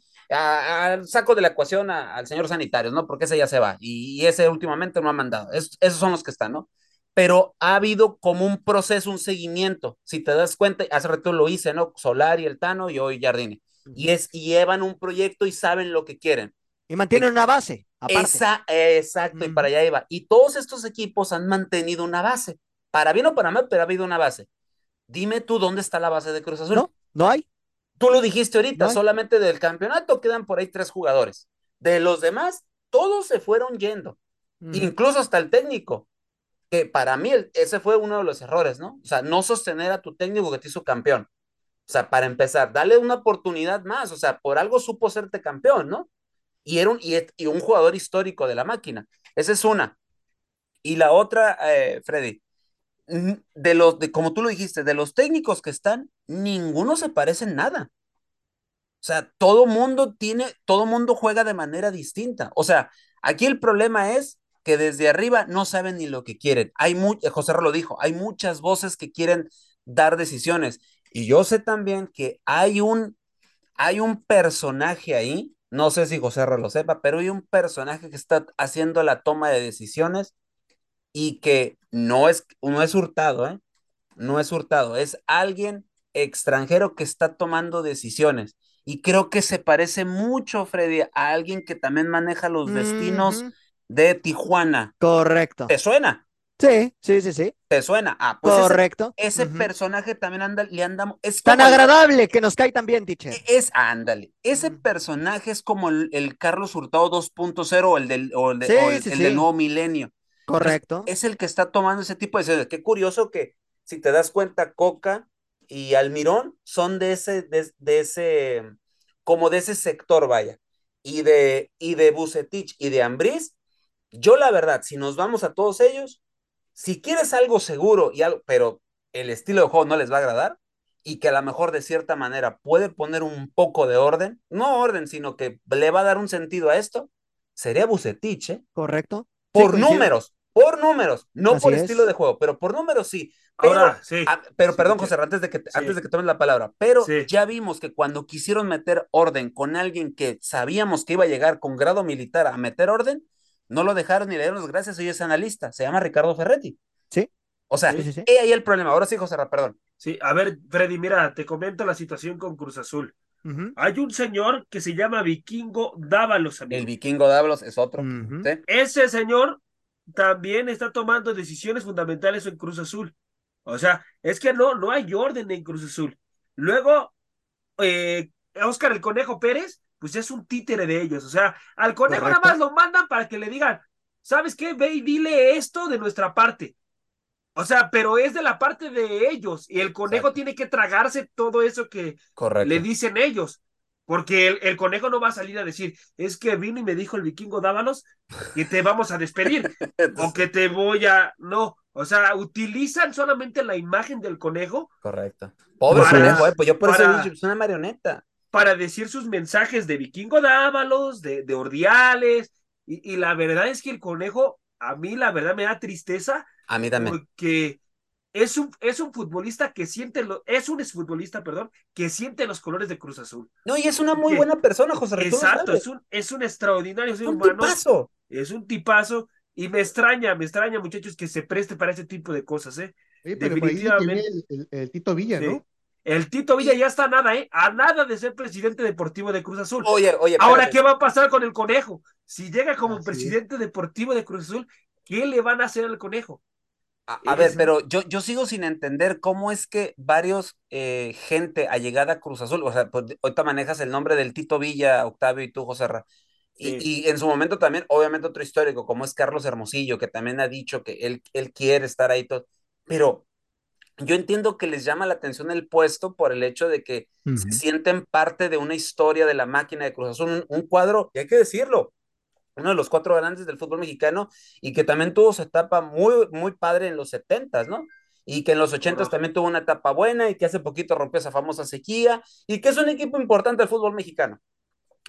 saco de la ecuación al señor sanitario, ¿no? Porque ese ya se va y, ese últimamente no ha mandado. esos son los que están, ¿no? Pero ha habido como un proceso, un seguimiento. Si te das cuenta, hace rato lo hice, ¿no? Solar y el Tano y hoy Jardine. Y, es, y llevan un proyecto y saben lo que quieren. Y mantienen una base. Esa, exacto, y para allá iba. Y todos estos equipos han mantenido una base para bien o para mal, pero ha habido una base. Dime tú dónde está la base de Cruz Azul. No, no hay. Tú lo dijiste ahorita, solamente del campeonato quedan por ahí tres jugadores. De los demás, todos se fueron yendo, incluso hasta el técnico, que para mí ese fue uno de los errores, ¿no? O sea, no sostener a tu técnico que te hizo campeón. O sea, para empezar, dale una oportunidad más, o sea, por algo supo serte campeón, ¿no? Y era un, y, un jugador histórico de la máquina. Esa es una. Y la otra, eh, Freddy, de los, de, como tú lo dijiste, de los técnicos que están, ninguno se parece en nada. O sea, todo mundo tiene, todo mundo juega de manera distinta. O sea, aquí el problema es que desde arriba no saben ni lo que quieren. Hay eh, José lo dijo, hay muchas voces que quieren dar decisiones. Y yo sé también que hay un, hay un personaje ahí, no sé si José lo sepa, pero hay un personaje que está haciendo la toma de decisiones y que no es, no es hurtado, ¿eh? No es hurtado, es alguien extranjero que está tomando decisiones. Y creo que se parece mucho, Freddy, a alguien que también maneja los destinos de Tijuana. Correcto. ¿Te suena? Sí, sí, sí, sí. ¿Te suena? Ah, pues ese- Correcto. Ese, personaje también anda, le andamos. Es Tan como agradable que nos cae también, teacher. E- Es, ándale, ese personaje es como el, el Carlos Hurtado 2.0 o el del, o el de- Sí, o el- sí, el sí. del nuevo milenio. Correcto. Es el que está tomando ese tipo de decisiones. Qué curioso que, si te das cuenta, Coca y Almirón son de ese, de, de ese, como de ese sector, vaya. Y de, y de Bucetich y de Ambriz, yo la verdad, si nos vamos a todos ellos, si quieres algo seguro y algo, pero el estilo de juego no les va a agradar y que a lo mejor de cierta manera puede poner un poco de orden, no orden, sino que le va a dar un sentido a esto, sería Bucetich, ¿eh? Correcto. Por números, por números, no Así por es. estilo de juego, pero por números sí. Pero, Ahora, sí. pero Sí, perdón, sí. José, antes de que, Sí. antes de que tomes la palabra, pero Sí. ya vimos que cuando quisieron meter orden con alguien que sabíamos que iba a llegar con grado militar a meter orden, no lo dejaron ni le dieron las gracias, hoy es analista, se llama Ricardo Ferretti. Sí. O sea, Sí, sí, sí. he ahí el problema. Ahora sí, José, Ra, perdón. Sí, a ver, Freddy, mira, te comento la situación con Cruz Azul. Ujú. Hay un señor que se llama Vikingo Dávalos, amigo. El vikingo Dávalos es otro. Ese señor también está tomando decisiones fundamentales en Cruz Azul. O sea, es que no, no hay orden en Cruz Azul. Luego, eh, Oscar el Conejo Pérez, pues es un títere de ellos. O sea, al Conejo Correcto. nada más lo mandan para que le digan, ¿sabes qué? Ve y dile esto de nuestra parte. O sea, pero es de la parte de ellos y el Conejo Exacto. tiene que tragarse todo eso que Correcto. le dicen ellos. Porque el, el conejo no va a salir a decir, es que vino y me dijo el vikingo Dávalos que te vamos a despedir o que te voy a... No, o sea, utilizan solamente la imagen del conejo Correcto. Pobre Para- conejo, eh, pues yo por eso para- es una marioneta. para decir sus mensajes de vikingo Dávalos, de, de Ordiales, y, y la verdad es que el conejo, a mí la verdad me da tristeza A mí también. porque es un, es un futbolista que siente, lo, es un exfutbolista, perdón, que siente los colores de Cruz Azul. No, y es una muy que- buena persona, José lo Exacto, es un, es un extraordinario ser un humano. tipazo. Es un tipazo y me extraña, me extraña, muchachos, que se preste para ese tipo de cosas, ¿eh? Pero ahí viene el, el- el Tito Villa, Sí. ¿no? El Tito Villa ya está a nada, ¿eh? A nada de ser presidente deportivo de Cruz Azul. Oye, oye, Ahora, espérate. ¿qué va a pasar con el conejo? Si llega como Así es. presidente deportivo de Cruz Azul, ¿qué le van a hacer al conejo? A, a ver, pero yo, yo sigo sin entender cómo es que varios eh, gente allegada a Cruz Azul, o sea, pues, ahorita manejas el nombre del Tito Villa, Octavio y tú, José Ra. Y, Sí. y en su momento también, obviamente, otro histórico, como es Carlos Hermosillo, que también ha dicho que él, él quiere estar ahí todo. Pero yo entiendo que les llama la atención el puesto por el hecho de que se sienten parte de una historia de la máquina de Cruz Azul, un, un cuadro, y hay que decirlo, uno de los cuatro grandes del fútbol mexicano y que también tuvo su etapa muy, muy padre en los setentas, ¿no? Y que en los ochentas Correcto. también tuvo una etapa buena y que hace poquito rompió esa famosa sequía y que es un equipo importante del fútbol mexicano.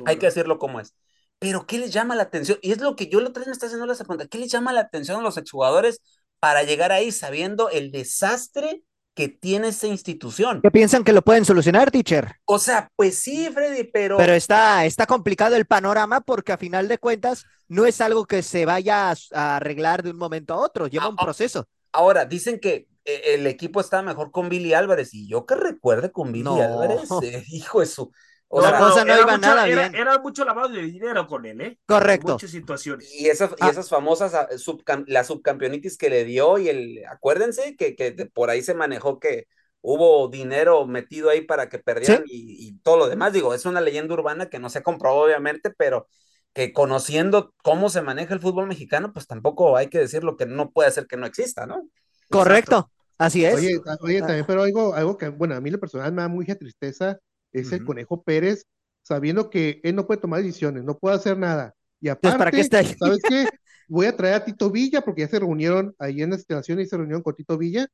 Hay que decirlo como es. Pero ¿qué les llama la atención? Y es lo que yo la otra vez me está haciendo la pregunta. ¿Qué les llama la atención a los exjugadores para llegar ahí sabiendo el desastre que tiene esa institución? ¿Qué piensan que lo pueden solucionar, teacher? O sea, pues sí, Freddy, pero... Pero está, está complicado el panorama porque a final de cuentas no es algo que se vaya a, a arreglar de un momento a otro, lleva un Ah, ah. proceso. Ahora, dicen que eh, el equipo está mejor con Billy Álvarez y yo que recuerde con Billy No. Álvarez, eh, hijo de su... O La sea, cosa no era iba mucho- nada era- bien. Era mucho lavado de dinero con él, ¿eh? Correcto. Muchas situaciones. y esas, y Ah. esas famosas ah, subcam- la subcampeonitis que le dio y el, acuérdense que, que por ahí se manejó que hubo dinero metido ahí para que perdieran y, y todo lo demás, digo, es una leyenda urbana que no se comprobó obviamente, pero que conociendo cómo se maneja el fútbol mexicano, pues tampoco hay que decirlo que no puede ser que no exista, ¿no? Correcto. Así es. Oye, oye, Ah. también, pero algo, algo que, bueno, a mí lo personal me da mucha tristeza es el. Conejo Pérez, sabiendo que él no puede tomar decisiones, no puede hacer nada. Y Entonces, ¿para qué aparte, está? ¿sabes qué? Voy a traer a Tito Villa, porque ya se reunieron ahí en la instalación y se reunieron con Tito Villa.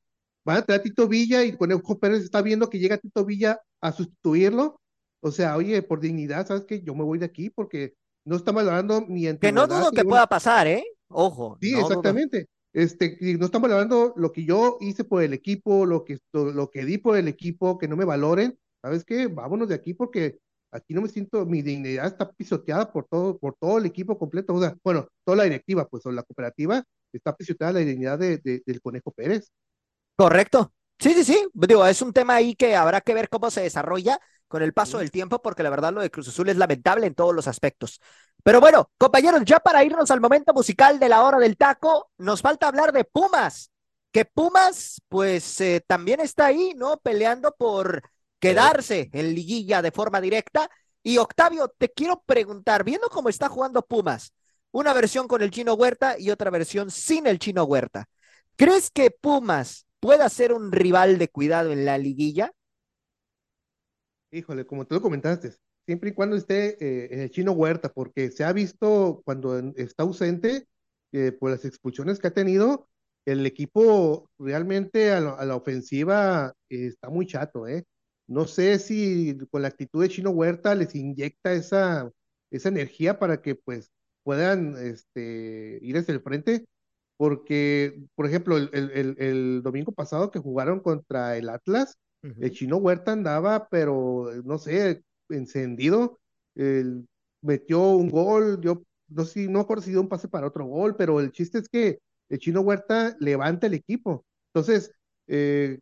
Van a traer a Tito Villa y Conejo Pérez está viendo que llega Tito Villa a sustituirlo. O sea, oye, por dignidad, ¿sabes qué? Yo me voy de aquí porque no estamos hablando ni en Que no dudo que pueda pasar, ¿eh? Ojo. Sí, no dudo. exactamente. Este, no estamos hablando lo que yo hice por el equipo, lo que, lo, lo que di por el equipo, que no me valoren. ¿Sabes qué? Vámonos de aquí porque aquí no me siento, mi dignidad está pisoteada por todo, por todo el equipo completo. O sea, bueno, toda la directiva, pues, o la cooperativa, está pisoteada la dignidad de, de- del Conejo Pérez. Correcto. Sí, sí, sí. Digo, es un tema ahí que habrá que ver cómo se desarrolla con el paso del tiempo, porque la verdad lo de Cruz Azul es lamentable en todos los aspectos. Pero bueno, compañeros, ya para irnos al momento musical de la hora del taco, nos falta hablar de Pumas, que Pumas, pues eh, también está ahí, ¿no? Peleando por quedarse en liguilla de forma directa. Y Octavio, te quiero preguntar, viendo cómo está jugando Pumas, una versión con el chino Huerta y otra versión sin el chino Huerta, ¿crees que Pumas pueda ser un rival de cuidado en la liguilla? Híjole, como tú lo comentaste, siempre y cuando esté eh, el chino Huerta, porque se ha visto cuando está ausente, eh, por las expulsiones que ha tenido, el equipo realmente a la, ofensiva eh, está muy chato, ¿eh? No sé si con la actitud de Chino Huerta les inyecta esa, esa energía para que pues puedan este, ir hacia el frente, porque, por ejemplo, el, el, el domingo pasado que jugaron contra el Atlas, el chino Huerta andaba, pero no sé, encendido. metió un gol, yo no sé, no recuerdo si dio un pase para otro gol, pero el chiste es que el chino Huerta levanta el equipo. Entonces, eh,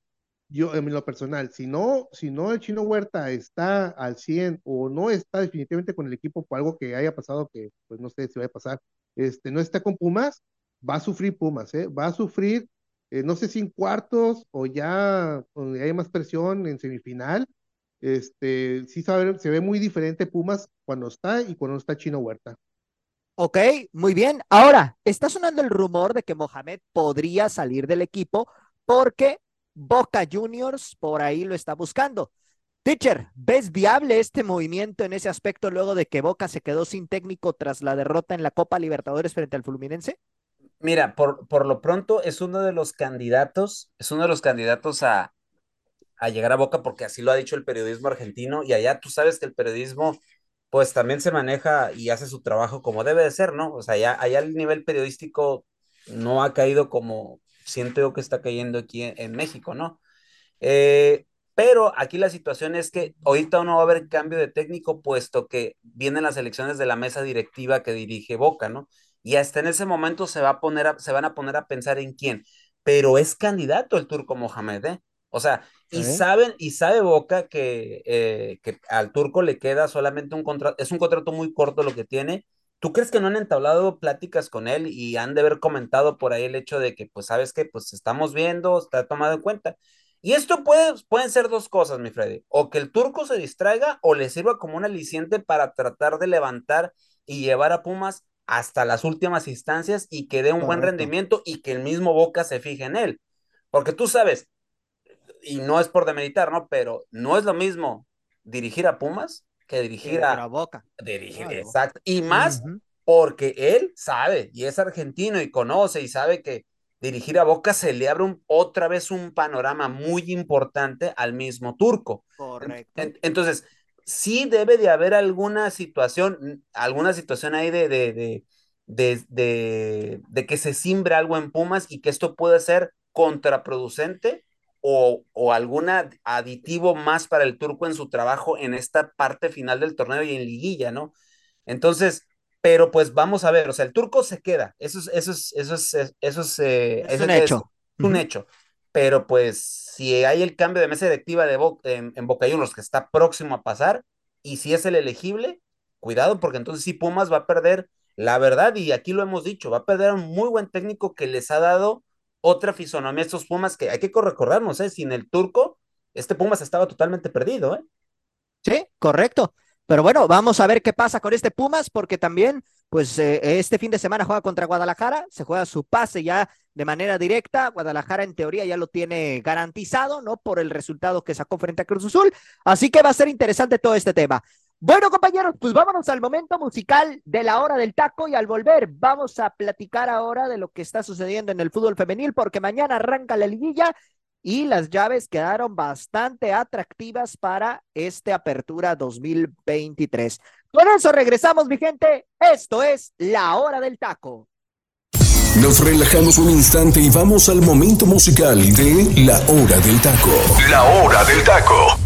yo en lo personal, si no, si no el chino Huerta está al 100 o no está definitivamente con el equipo por algo que haya pasado, que pues no sé si va a pasar, este, no está con Pumas, va a sufrir Pumas, ¿eh? va a sufrir eh, no sé si en cuartos o ya donde hay más presión en semifinal, este, sí se ve muy diferente Pumas cuando está y cuando está Chino Huerta. Ok, muy bien. Ahora, está sonando el rumor de que Mohamed podría salir del equipo porque Boca Juniors por ahí lo está buscando. Teacher, ¿ves viable este movimiento en ese aspecto luego de que Boca se quedó sin técnico tras la derrota en la Copa Libertadores frente al Fluminense? Mira, por, por lo pronto es uno de los candidatos, es uno de los candidatos a, a llegar a Boca porque así lo ha dicho el periodismo argentino y allá tú sabes que el periodismo pues también se maneja y hace su trabajo como debe de ser, ¿no? O sea, allá, allá el nivel periodístico no ha caído como siento yo que está cayendo aquí en, México, ¿no? Eh, pero aquí la situación es que ahorita no va a haber cambio de técnico puesto que vienen las elecciones de la mesa directiva que dirige Boca, ¿no? y hasta en ese momento se, va a poner se van a poner a pensar en quién. Pero es candidato el turco Mohamed, ¿eh? O sea, y saben, y sabe Boca que, eh, que al turco le queda solamente un contrato, es un contrato muy corto lo que tiene. ¿Tú crees que no han entablado pláticas con él y han de haber comentado por ahí el hecho de que, pues, sabes que, pues, estamos viendo, está tomado en cuenta? Y esto puede, pueden ser dos cosas, mi Freddy, o que el turco se distraiga o le sirva como un aliciente para tratar de levantar y llevar a Pumas hasta las últimas instancias y que dé un buen rendimiento y que el mismo Boca se fije en él. Porque tú sabes, y no es por demeritar, ¿no? Pero no es lo mismo dirigir a Pumas que dirigir a, Boca. Dirigir, exacto. Y más porque él sabe y es argentino y conoce y sabe que dirigir a Boca se le abre otra vez un panorama muy importante al mismo turco. Correcto. entonces, sí debe de haber alguna situación, alguna situación ahí de, de, de, de, que se simbre algo en Pumas y que esto puede ser contraproducente o, o algún aditivo más para el turco en su trabajo en esta parte final del torneo y en liguilla, ¿no? Entonces, pero pues vamos a ver, o sea, el turco se queda, eso es, eso es, eso es, eso es, eh, un hecho. un hecho pero pues si hay el cambio de mesa directiva de en, en Boca Juniors que está próximo a pasar, y si es el elegible, cuidado, porque entonces sí Pumas va a perder, la verdad, y aquí lo hemos dicho, va a perder a un muy buen técnico que les ha dado otra fisonomía estos Pumas que hay que recordarnos, ¿eh? Sin el turco, este Pumas estaba totalmente perdido, ¿eh? Sí, correcto. Pero bueno, vamos a ver qué pasa con este Pumas, porque también, pues eh, este fin de semana juega contra Guadalajara, se juega su pase ya de manera directa. Guadalajara en teoría ya lo tiene garantizado, ¿no? Por el resultado que sacó frente a Cruz Azul. Así que va a ser interesante todo este tema. Bueno, compañeros, pues vámonos al momento musical de la hora del taco y al volver vamos a platicar ahora de lo que está sucediendo en el fútbol femenil porque mañana arranca la liguilla y las llaves quedaron bastante atractivas para esta apertura 2023. Con eso regresamos, mi gente. Esto es la hora del taco. Nos relajamos un instante y vamos al momento musical de la hora del taco. La hora del taco.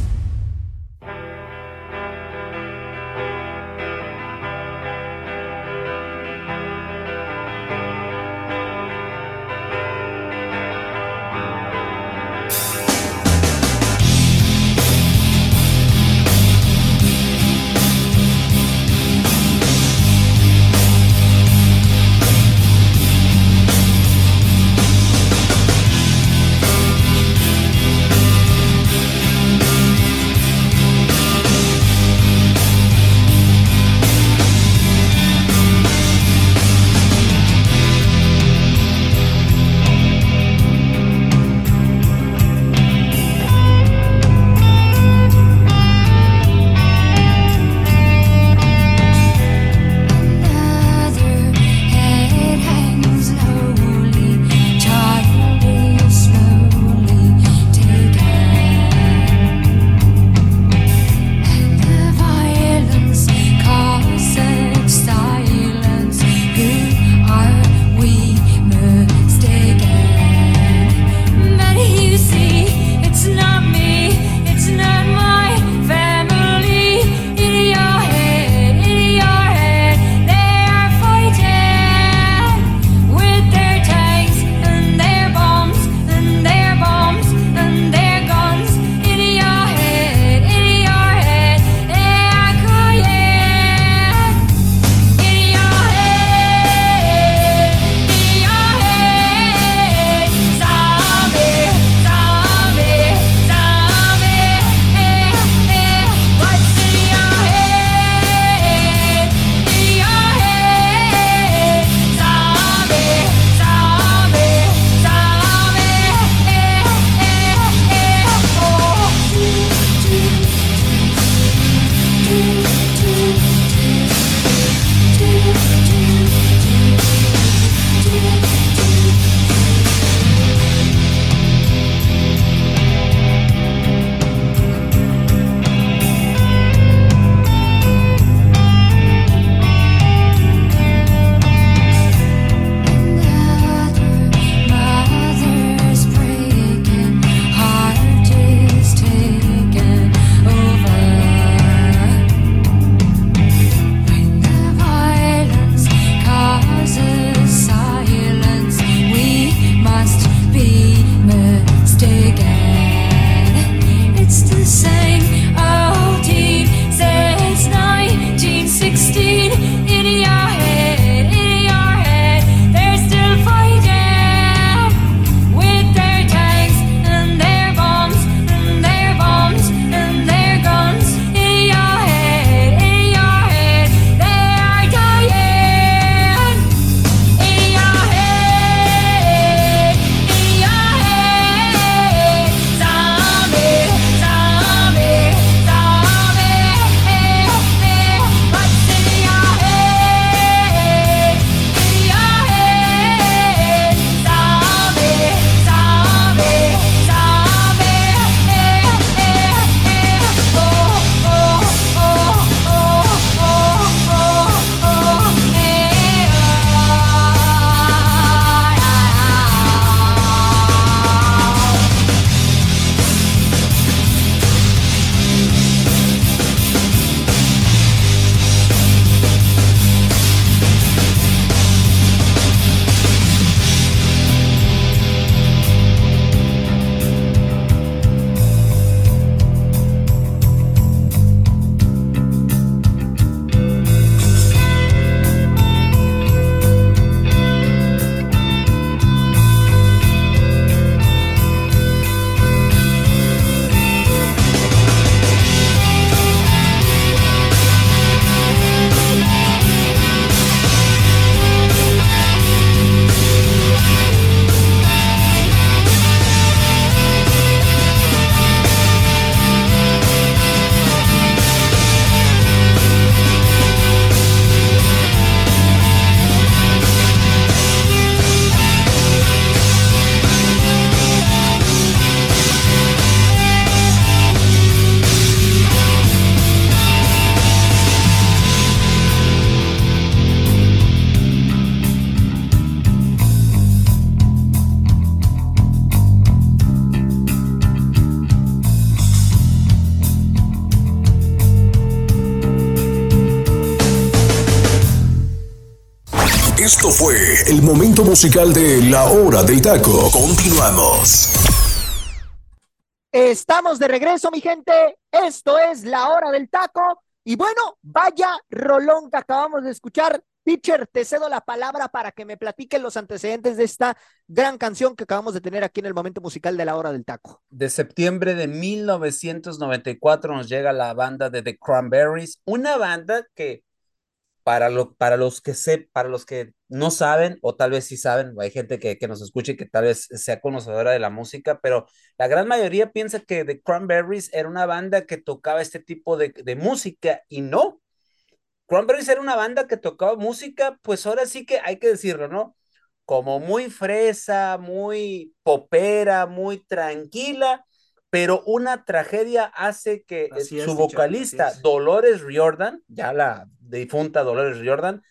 Musical de La Hora del Taco. Continuamos. Estamos de regreso, mi gente. Esto es La Hora del Taco. Y bueno, vaya rolón que acabamos de escuchar. Teacher, te cedo la palabra para que me platiquen los antecedentes de esta gran canción que acabamos de tener aquí en el momento musical de la hora del taco. De septiembre de 1994 nos llega la banda de The Cranberries, una banda que para, lo, para los que sé, para los que no saben, o tal vez sí saben, hay gente que, que nos escuche y que tal vez sea conocedora de la música, pero la gran mayoría piensa que The Cranberries era una banda que tocaba este tipo de, de música y no. Cranberries era una banda que tocaba música, pues ahora sí que hay que decirlo, ¿no? Como muy fresa, muy popera, muy tranquila, pero una tragedia hace que Así es, su vocalista. Dolores Riordan, ya la difunta Dolores Riordan,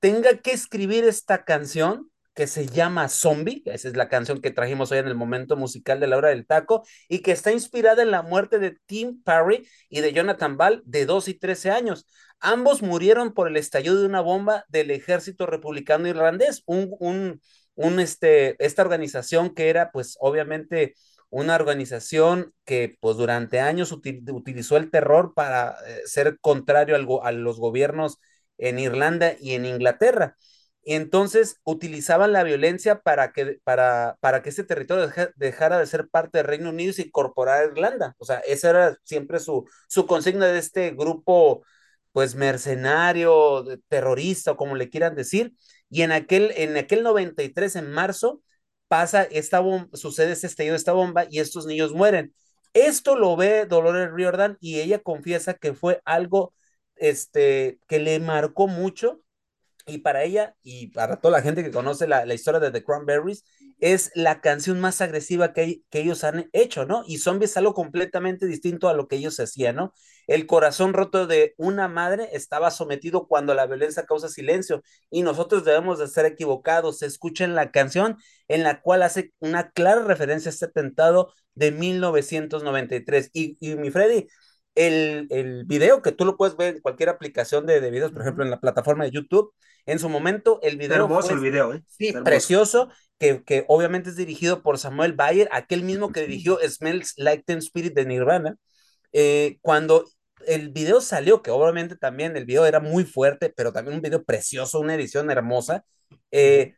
tenga que escribir esta canción que se llama Zombie, esa es la canción que trajimos hoy en el momento musical de la hora del taco, y que está inspirada en la muerte de Tim Parry y de Jonathan Ball de 2 y 13 años. Ambos murieron por el estallido de una bomba del ejército republicano irlandés, un, un, un este, esta organización que era pues obviamente una organización que pues durante años util, utilizó el terror para eh, ser contrario al, a los gobiernos en Irlanda y en Inglaterra. Y entonces utilizaban la violencia para que, para, para que ese territorio deja, dejara de ser parte del Reino Unido y se incorporara a Irlanda. O sea, esa era siempre su, su consigna de este grupo, pues mercenario, terrorista, o como le quieran decir. Y en aquel, en aquel 93, en marzo, pasa esta bomba, sucede este estallido esta bomba y estos niños mueren. Esto lo ve Dolores Riordan y ella confiesa que fue algo este, que le marcó mucho y para ella y para toda la gente que conoce la, la historia de The Cranberries, es la canción más agresiva que, que, ellos han hecho, ¿no? Y Zombie es algo completamente distinto a lo que ellos hacían, ¿no? El corazón roto de una madre estaba sometido cuando la violencia causa silencio y nosotros debemos de ser equivocados. Escuchen la canción en la cual hace una clara referencia a este atentado de 1993. Y, y mi Freddy, el, el, video que tú lo puedes ver en cualquier aplicación de, de videos, por ejemplo, en la plataforma de YouTube, en su momento el video... Hermoso fue, el video, ¿eh? Sí, precioso, que, que, obviamente es dirigido por Samuel Bayer, aquel mismo que dirigió Smells Like Teen Spirit de Nirvana. Eh, cuando el video salió, que obviamente también el video era muy fuerte, pero también un video precioso, una edición hermosa, eh,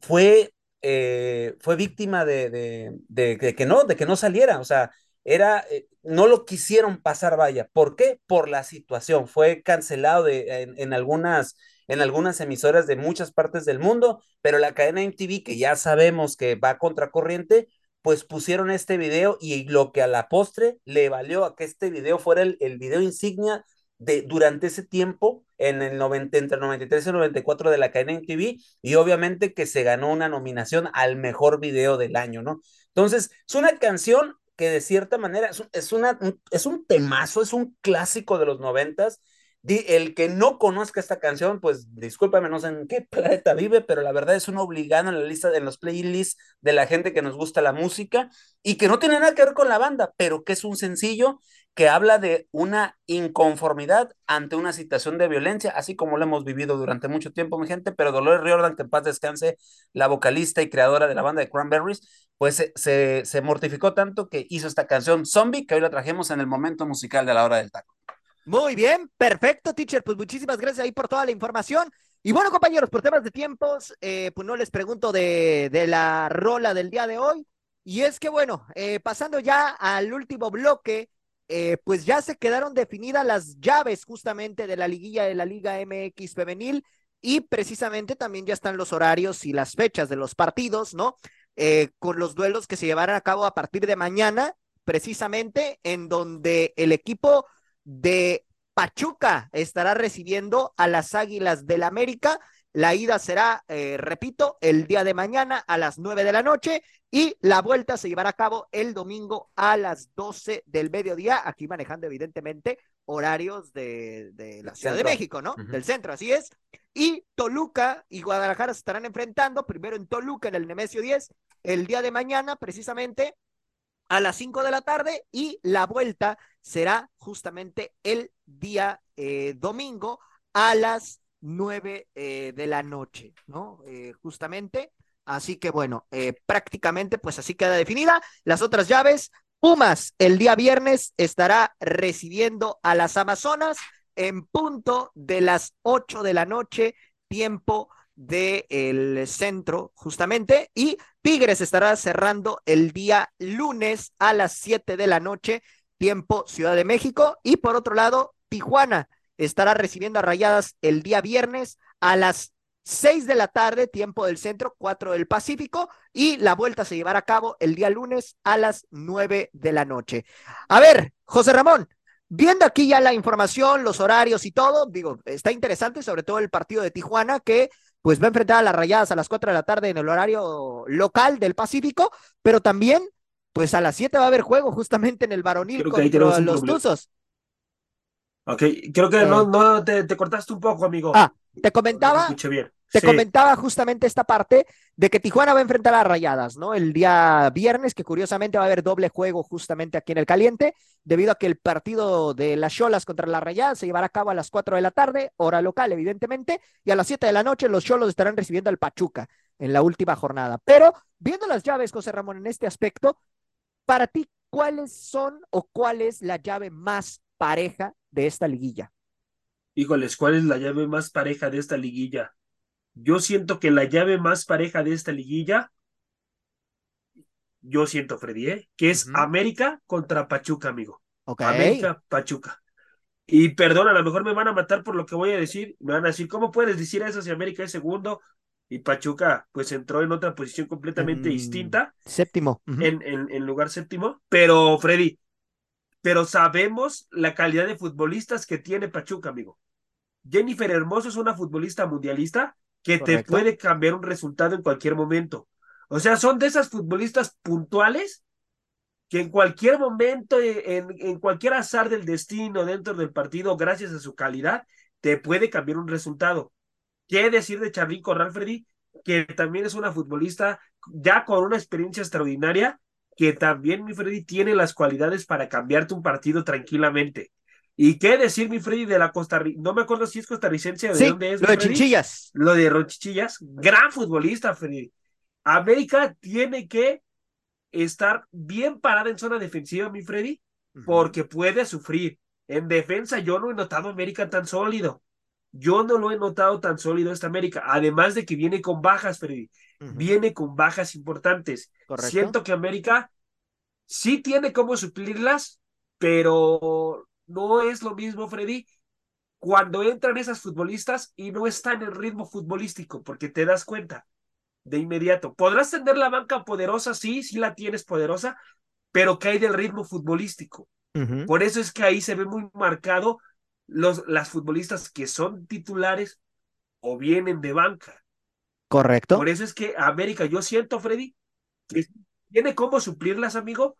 fue, eh, fue víctima de, de, de, de, que no, de que no saliera, o sea, era, eh, no lo quisieron pasar, vaya. ¿Por qué? Por la situación. Fue cancelado de, en, algunas, en algunas emisoras de muchas partes del mundo, pero la cadena MTV, que ya sabemos que va contracorriente, pues pusieron este video y lo que a la postre le valió a que este video fuera el, el video insignia de durante ese tiempo en el 90, entre el 93 y el 94 de la cadena MTV y obviamente que se ganó una nominación al mejor video del año, ¿no? Entonces, es una canción que de cierta manera es, una, es un temazo, es un clásico de los noventas. El que no conozca esta canción, pues discúlpame, no sé en qué planeta vive, pero la verdad es un obligado en la lista, en los playlists de la gente que nos gusta la música y que no tiene nada que ver con la banda, pero que es un sencillo que habla de una inconformidad ante una situación de violencia, así como lo hemos vivido durante mucho tiempo, mi gente, pero Dolores Riordan, que en paz descanse, la vocalista y creadora de la banda de Cranberries, pues se, se, mortificó tanto que hizo esta canción Zombie, que hoy la trajimos en el momento musical de la hora del taco. Muy bien, perfecto, teacher. Pues muchísimas gracias ahí por toda la información. Y bueno, compañeros, por temas de tiempos, eh, pues no les pregunto de, de, la rola del día de hoy. Y es que bueno, eh, pasando ya al último bloque, eh, pues ya se quedaron definidas las llaves justamente de la liguilla de la Liga MX femenil y precisamente también ya están los horarios y las fechas de los partidos, ¿no? Eh, con los duelos que se llevarán a cabo a partir de mañana, precisamente en donde el equipo de Pachuca estará recibiendo a las Águilas del América. La ida será, eh, repito, el día de mañana a las nueve de la noche y la vuelta se llevará a cabo el domingo a las doce del mediodía, aquí manejando evidentemente horarios de, de la Ciudad centro. de México, ¿no? Uh -huh. Del centro, así es. Y Toluca y Guadalajara se estarán enfrentando, primero en Toluca, en el Nemesio 10, el día de mañana, precisamente a las 5 de la tarde, y la vuelta será justamente el día eh, domingo a las 9 eh, de la noche, ¿no? Eh, justamente. Así que bueno, eh, prácticamente pues así queda definida. Las otras llaves, Pumas el día viernes estará recibiendo a las Amazonas en punto de las 8 de la noche, tiempo del centro, justamente, y Tigres estará cerrando el día lunes a las 7 de la noche, tiempo Ciudad de México, y por otro lado, Tijuana estará recibiendo a Rayadas el día viernes a las 6 de la tarde, tiempo del centro, 4 del Pacífico, y la vuelta se llevará a cabo el día lunes a las 9 de la noche. A ver, José Ramón, viendo aquí ya la información, los horarios y todo, digo, está interesante, sobre todo el partido de Tijuana, que pues va a enfrentar a las Rayadas a las 4 de la tarde en el horario local del Pacífico, pero también, pues a las 7 va a haber juego justamente en el varonil contra los Tuzos. Ok, creo que no, eh. no te, te, cortaste un poco, amigo. Ah, te comentaba. bien. Te comentaba justamente esta parte de que Tijuana va a enfrentar a Rayadas, ¿no? El día viernes, que curiosamente va a haber doble juego justamente aquí en el Caliente, debido a que el partido de las Cholas contra las Rayadas se llevará a cabo a las 4 de la tarde, hora local, evidentemente, y a las 7 de la noche los Cholos estarán recibiendo al Pachuca en la última jornada. Pero, viendo las llaves, José Ramón, en este aspecto, para ti, ¿cuáles son o cuál es la llave más pareja de esta liguilla? Híjoles, ¿cuál es la llave más pareja de esta liguilla? Yo siento que la llave más pareja de esta liguilla, yo siento, Freddy, ¿eh? que es América contra Pachuca, amigo. América, Pachuca. Y perdón, a lo mejor me van a matar por lo que voy a decir. Me van a decir, ¿cómo puedes decir eso si América es segundo? Y Pachuca, pues entró en otra posición completamente distinta. Séptimo. en, en, en lugar séptimo. Pero, Freddy, pero sabemos la calidad de futbolistas que tiene Pachuca, amigo. Jennifer Hermoso es una futbolista mundialista que te puede cambiar un resultado en cualquier momento. O sea, son de esas futbolistas puntuales que en cualquier momento, eh, en, en cualquier azar del destino dentro del partido, gracias a su calidad, te puede cambiar un resultado. ¿Qué decir de Charly Corral, Freddy? Que también es una futbolista ya con una experiencia extraordinaria, que también, mi Freddy, tiene las cualidades para cambiarte un partido tranquilamente. ¿Y qué decir, mi Freddy, de la Costa Rica? No me acuerdo si es costarricense o de dónde es. Lo de Chinchillas. Lo de Rochichillas. Gran futbolista, Freddy. América tiene que estar bien parada en zona defensiva, mi Freddy, porque puede sufrir. En defensa, yo no he notado a América tan sólido. Yo no lo he notado tan sólido esta América. Además de que viene con bajas, Freddy. Viene con bajas importantes. Siento que América sí tiene cómo suplirlas, pero no es lo mismo, Freddy, cuando entran esas futbolistas y no están en ritmo futbolístico, porque te das cuenta de inmediato. Podrás tener la banca poderosa, sí, sí la tienes poderosa, pero cae del ritmo futbolístico. Por eso es que ahí se ve muy marcado los, las futbolistas que son titulares o vienen de banca. Correcto. Por eso es que América, yo siento, Freddy, que tiene cómo suplirlas, amigo,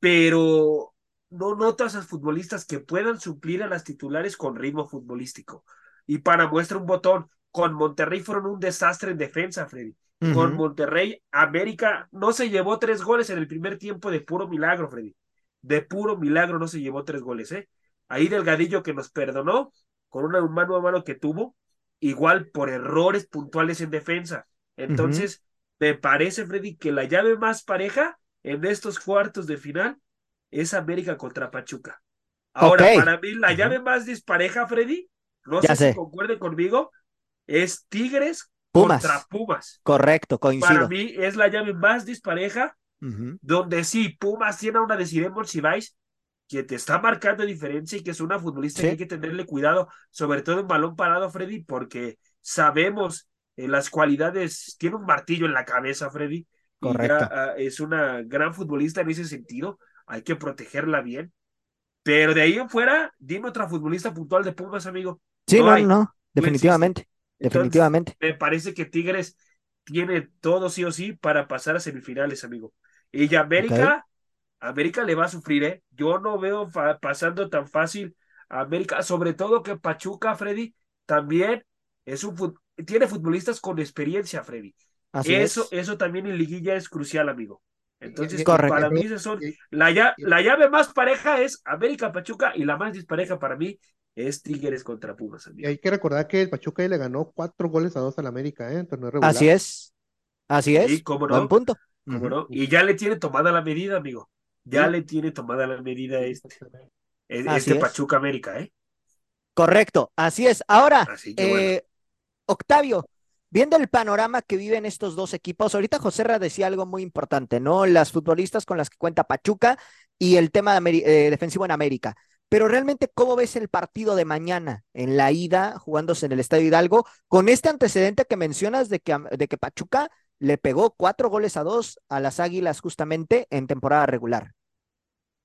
pero no notas a futbolistas que puedan suplir a las titulares con ritmo futbolístico. Y para muestra un botón, con Monterrey fueron un desastre en defensa, Freddy. Con Monterrey, América no se llevó tres goles en el primer tiempo de puro milagro, Freddy. De puro milagro no se llevó tres goles, ¿eh? Ahí Delgadillo que nos perdonó con una mano a mano que tuvo, igual por errores puntuales en defensa. Entonces, me parece, Freddy, que la llave más pareja en estos cuartos de final es América contra Pachuca. Ahora, para mí, la llave más dispareja, Freddy, no sé, si concuerden conmigo, es Tigres contra Pumas. Correcto, coincido. Para mí es la llave más dispareja, donde sí, Pumas tiene una si vais, que te está marcando diferencia y que es una futbolista que hay que tenerle cuidado, sobre todo en balón parado, Freddy, porque sabemos eh, las cualidades, tiene un martillo en la cabeza, Freddy. Correcto. Ah, es una gran futbolista en ese sentido hay que protegerla bien. Pero de ahí en fuera, dime otra futbolista puntual de Pumas, amigo. Sí, no, no, definitivamente, definitivamente. Me parece que Tigres tiene todo sí o sí para pasar a semifinales, amigo. Y América, América le va a sufrir, ¿eh? Yo no veo pasando tan fácil a América, sobre todo que Pachuca, Freddy, también es un tiene futbolistas con experiencia, Freddy. eso, eso también en liguilla es crucial, amigo. Entonces, para mí, son, la, la llave más pareja es América Pachuca y la más dispareja para mí, es Tigres contra Pumas. Y hay que recordar que el Pachuca le ganó cuatro goles a dos al América, ¿eh? En torneo regular. Así es. Así es. Sí, cómo no. Buen punto. ¿Cómo no? Y ya le tiene tomada la medida, amigo. Ya le tiene tomada la medida este, Así este es. Pachuca América, ¿eh? Correcto, así es. Ahora, Así que bueno. eh, Octavio, viendo el panorama que viven estos dos equipos, ahorita José Ra decía algo muy importante, ¿no? Las futbolistas con las que cuenta Pachuca y el tema de eh, defensivo en América. Pero realmente, ¿cómo ves el partido de mañana en la ida, jugándose en el Estadio Hidalgo, con este antecedente que mencionas de que, de que Pachuca le pegó cuatro goles a dos a las Águilas justamente en temporada regular?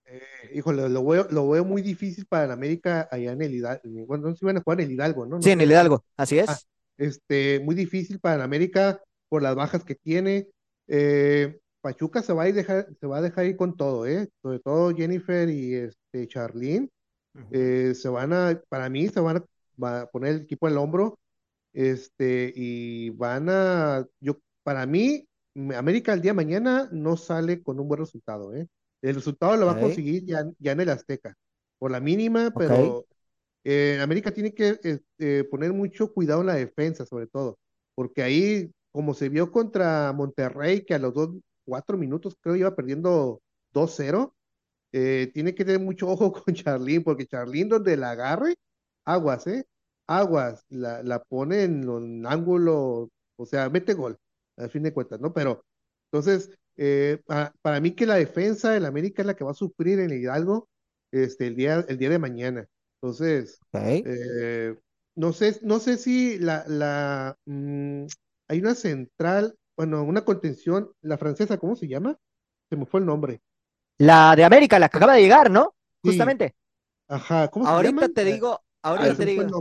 Eh, híjole, lo veo, lo veo muy difícil para el América allá en el Hidalgo. Bueno, no sé si van a jugar en el Hidalgo, ¿no? No Sí, en el Hidalgo, así es. Ah, este, muy difícil para el América por las bajas que tiene. Eh, Pachuca se va a ir dejar, se va a dejar ir con todo, ¿eh? Sobre todo Jennifer y este Charlene, eh, se van a, para mí, se van a, va a poner el equipo al hombro, este, y van a, yo, para mí, América el día de mañana no sale con un buen resultado, ¿eh? El resultado lo va a conseguir ya, ya en el Azteca, por la mínima, pero eh, América tiene que este, poner mucho cuidado en la defensa, sobre todo, porque ahí, como se vio contra Monterrey, que a los dos, cuatro minutos creo iba perdiendo 2-0, eh, tiene que tener mucho ojo con Charlín, porque Charlín donde la agarre, aguas, ¿eh? Aguas, la, la pone en un ángulo, o sea, mete gol, al fin de cuentas, ¿no? Pero, entonces, eh, para, para mí que la defensa del América es la que va a sufrir en el Hidalgo este, el día, el día de mañana. Entonces, eh, no sé, no sé si la, la mm, hay una central, bueno, una contención, la francesa, ¿cómo se llama? Se me fue el nombre. La de América, la que acaba de llegar, ¿no? Sí, Justamente. Ajá, ¿cómo se Ahorita llama? te digo, Ah, ahorita se te digo.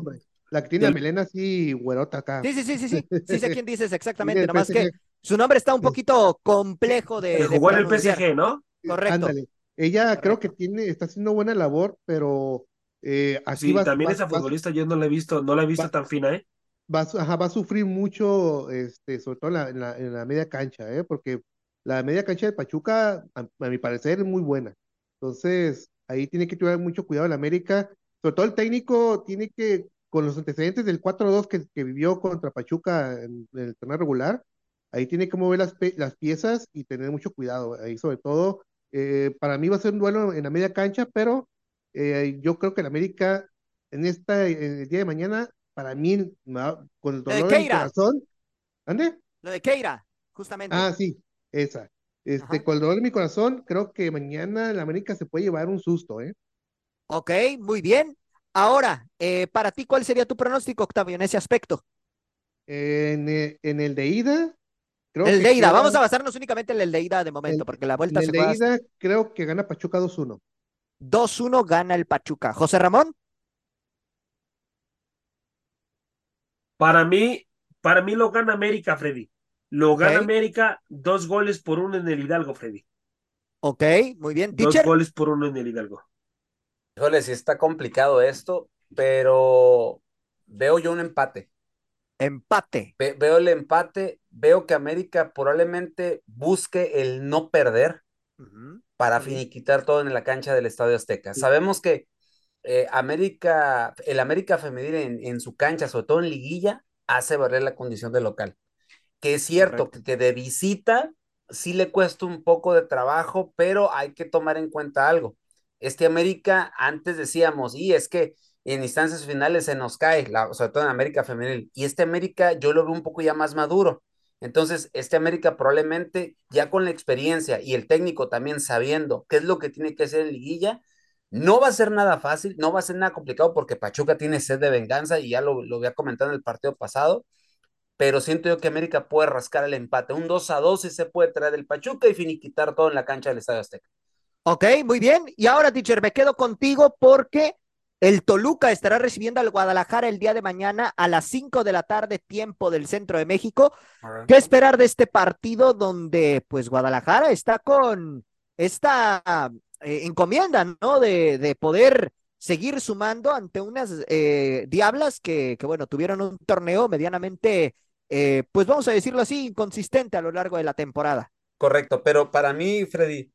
La que tiene la melena así, güerota acá. Sí, sí, sí, sí, sí. Sí sé quién dices exactamente, el nomás que su nombre está un poquito complejo de, jugó en el. PSG, ¿no? Correcto. Ándale. Ella creo que tiene, está haciendo buena labor, pero eh, aquí Sí, va, también va, esa va, futbolista yo no la he visto, no la he visto va, tan fina, ¿eh? va, ajá, va a sufrir mucho, este, sobre todo en la, en la, en la media cancha, ¿eh? Porque la media cancha de Pachuca, a, a mi parecer, es muy buena. Entonces, ahí tiene que tener mucho cuidado el América. Sobre todo el técnico tiene que, con los antecedentes del 4-2 que, que vivió contra Pachuca en, en el torneo regular, ahí tiene que mover las, las piezas y tener mucho cuidado. Ahí, sobre todo, eh, para mí va a ser un duelo en la media cancha, pero eh, yo creo que el América en esta, en el día de mañana, para mí, con el Lo de dolor Keira, corazón, ¿ande? lo de Keira, justamente. Ah, sí, esa. Este, Ajá. con el dolor en mi corazón, creo que mañana el América se puede llevar un susto, ¿eh? Ok, muy bien. Ahora, eh, para ti, ¿cuál sería tu pronóstico, Octavio, en ese aspecto? En, eh, en el de ida, creo El que de ida, queda, vamos a basarnos únicamente en el de ida de momento, en, porque la en vuelta el se de juega ida, creo que gana Pachuca 2-1. 2-1, gana el Pachuca. José Ramón, Para mí, para mí lo gana América, Freddy. Lo gana América dos goles por uno en el Hidalgo, Freddy. ok, muy bien. Dos Teacher, goles por uno en el Hidalgo. Híjole, sí está complicado esto, pero veo yo un empate. empate. Ve- veo el empate, veo que América probablemente busque el no perder para finiquitar todo en la cancha del Estadio Azteca. Sabemos que eh, América, el América femenil en, en su cancha, sobre todo en liguilla, hace valer la condición de local. Que es cierto que de visita sí le cuesta un poco de trabajo, pero hay que tomar en cuenta algo. Este América, antes decíamos, y es que en instancias finales se nos cae, la, sobre todo en América femenil, y este América yo lo veo un poco ya más maduro. Entonces, este América probablemente ya con la experiencia y el técnico también sabiendo qué es lo que tiene que hacer en liguilla, no va a ser nada fácil, no va a ser nada complicado porque Pachuca tiene sed de venganza y ya lo, lo había comentado en el partido pasado, pero siento yo que América puede rascar el empate. Un 2 a 2 y se puede traer el Pachuca y finiquitar todo en la cancha del Estadio Azteca. Ok, muy bien. Y ahora, teacher, me quedo contigo porque el Toluca estará recibiendo al Guadalajara el día de mañana a las 5 de la tarde, tiempo del centro de México. ¿Qué esperar de este partido donde, pues, Guadalajara está con esta eh, encomienda, ¿no? De, de poder seguir sumando ante unas eh, diablas que, que, bueno, tuvieron un torneo medianamente, eh, pues vamos a decirlo así, inconsistente a lo largo de la temporada. Correcto, pero para mí, Freddy,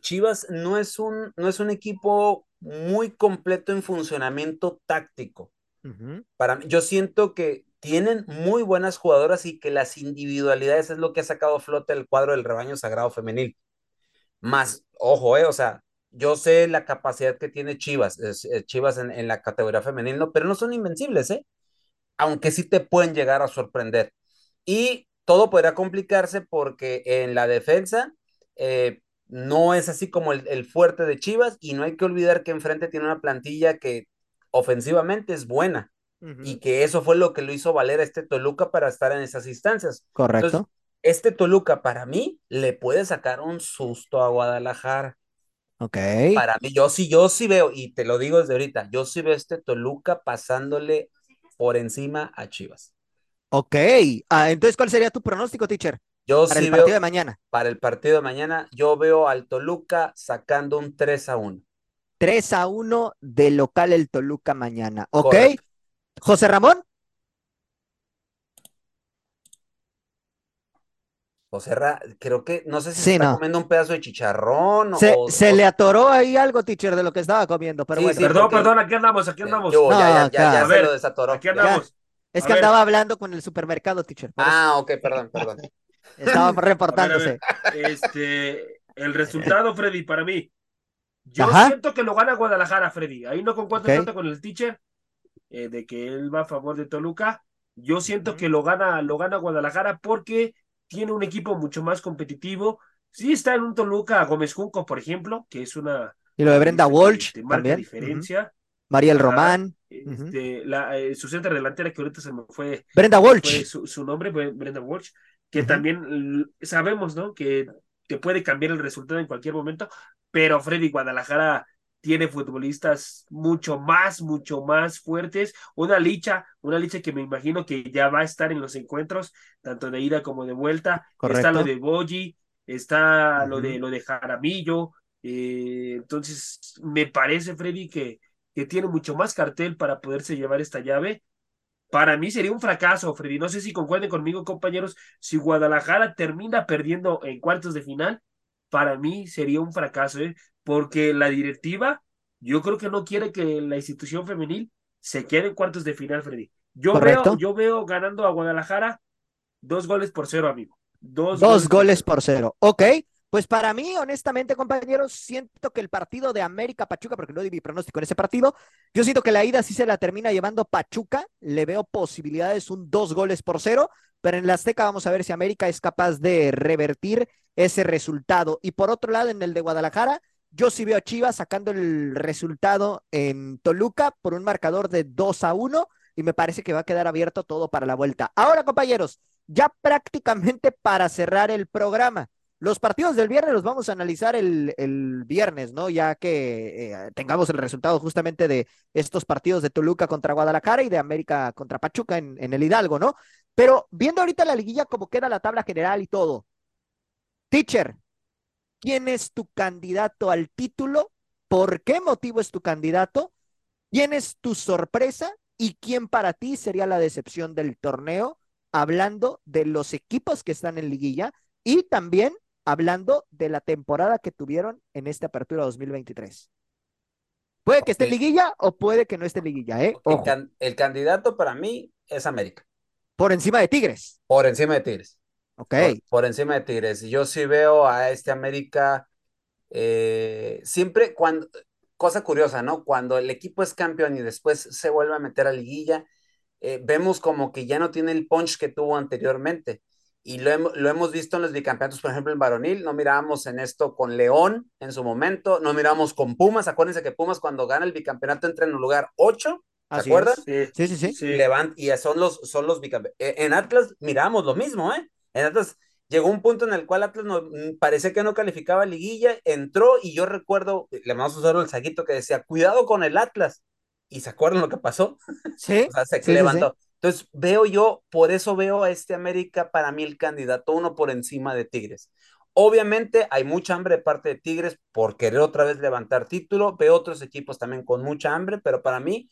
Chivas no es un, no es un equipo muy completo en funcionamiento táctico. Para mí, yo siento que tienen muy buenas jugadoras y que las individualidades es lo que ha sacado a flote el cuadro del rebaño sagrado femenil. Más, ojo, eh, o sea, yo sé la capacidad que tiene Chivas, eh, Chivas en, en, la categoría femenil, no, pero no son invencibles, ¿eh? Aunque sí te pueden llegar a sorprender. Y todo podría complicarse porque en la defensa eh, no es así como el, el, fuerte de Chivas y no hay que olvidar que enfrente tiene una plantilla que ofensivamente es buena y que eso fue lo que lo hizo valer a este Toluca para estar en esas instancias. Correcto. Entonces, este Toluca para mí le puede sacar un susto a Guadalajara. Ok. Para mí, yo sí, yo sí veo, y te lo digo desde ahorita, yo sí veo este Toluca pasándole por encima a Chivas. Ok. Ah, entonces, ¿cuál sería tu pronóstico, teacher? Yo para sí el partido veo, de mañana. Para el partido de mañana, yo veo al Toluca sacando un 3 a 1. 3 a 1 de local el Toluca mañana. ¿Ok? Correcto. José Ramón. José Ra, creo que, no sé si Sí, se está no. comiendo un pedazo de chicharrón Se, o, se o- le atoró ahí algo, teacher, de lo que estaba comiendo, pero Sí, bueno. sí, Perdón, porque- perdón, aquí andamos, aquí andamos. Yo, ya, ya, ya, se lo desatoró. Aquí Ya. andamos. Es A que ver. andaba hablando con el supermercado, teacher. Ah, ok, perdón, perdón. Estaba A ver, a reportándose. ver, Este, el resultado, Freddy, para mí. Yo Ajá. siento que lo gana Guadalajara, Freddy. Ahí no concuerdo Ok. tanto con el teacher eh, de que él va a favor de Toluca. Yo siento que lo gana, lo gana Guadalajara porque tiene un equipo mucho más competitivo. Sí está en un Toluca Gómez Junco, por ejemplo, que es una Y lo de Brenda Walsh te marca también. diferencia. Ujú. Mariel Ajá. Román. Este, la, eh, su centro delantera que ahorita se me fue Brenda fue Walsh. su, su nombre, Brenda Walsh, que también sabemos, ¿no? Que, que puede cambiar el resultado en cualquier momento, pero Freddy Guadalajara tiene futbolistas mucho más, mucho más fuertes. Una licha, una licha que me imagino que ya va a estar en los encuentros, tanto de ida como de vuelta. Está lo de Boyi, está lo de lo de Jaramillo. eh, entonces, me parece, Freddy, que, que tiene mucho más cartel para poderse llevar esta llave. Para mí sería un fracaso, Freddy. No sé si concuerden conmigo, compañeros. Si Guadalajara termina perdiendo en cuartos de final, para mí sería un fracaso, ¿eh? porque la directiva, yo creo que no quiere que la institución femenil se quede en cuartos de final, Freddy. Yo Correcto. veo, yo veo ganando a Guadalajara dos goles por cero, amigo. Dos, Dos goles por por cero. Ok. Pues para mí, honestamente, compañeros, siento que el partido de América Pachuca, porque no di mi pronóstico en ese partido, yo siento que la ida sí se la termina llevando Pachuca. Le veo posibilidades un dos goles por cero, pero en la Azteca vamos a ver si América es capaz de revertir ese resultado. Y por otro lado, en el de Guadalajara, yo sí veo a Chivas sacando el resultado en Toluca por un marcador de 2 a 1 y me parece que va a quedar abierto todo para la vuelta. Ahora, compañeros, ya prácticamente para cerrar el programa. Los partidos del viernes los vamos a analizar el, el viernes, ¿no? Ya que eh, tengamos el resultado justamente de estos partidos de Toluca contra Guadalajara y de América contra Pachuca en, en el Hidalgo, ¿no? Pero viendo ahorita la liguilla, como queda la tabla general y todo. Teacher, ¿quién es tu candidato al título? ¿Por qué motivo es tu candidato? ¿Quién es tu sorpresa? ¿Y quién para ti sería la decepción del torneo? Hablando de los equipos que están en liguilla y también hablando de la temporada que tuvieron en esta apertura 2023. Puede que esté en liguilla o puede que no esté en liguilla, ¿eh? El, Ojo, can- el candidato para mí es América, por encima de Tigres. por encima de Tigres. Ok, Por, por encima de Tigres. Yo sí veo a este América eh, siempre cuando, cosa curiosa, ¿no? Cuando el equipo es campeón y después se vuelve a meter a liguilla, eh, vemos como que ya no tiene el punch que tuvo anteriormente. Y lo, hem- lo hemos visto en los bicampeonatos, por ejemplo, en varonil, no mirábamos en esto con León en su momento, no miramos con Pumas, acuérdense que Pumas cuando gana el bicampeonato entra en el lugar 8, ¿se así acuerdan? Sí, sí, sí. Sí. y levant- y son los, son los bicampeones. En Atlas miramos lo mismo, ¿eh? En Atlas llegó un punto en el cual Atlas no, mm, parecía que no calificaba liguilla, entró y yo recuerdo, le vamos a usar el saguito que decía, cuidado con el Atlas. ¿Y se acuerdan lo que pasó? Sí, O sea, se sí, sí, levantó. Entonces veo yo, por eso veo a este América para mí el candidato uno por encima de Tigres. Obviamente hay mucha hambre de parte de Tigres por querer otra vez levantar título. Veo otros equipos también con mucha hambre, pero para mí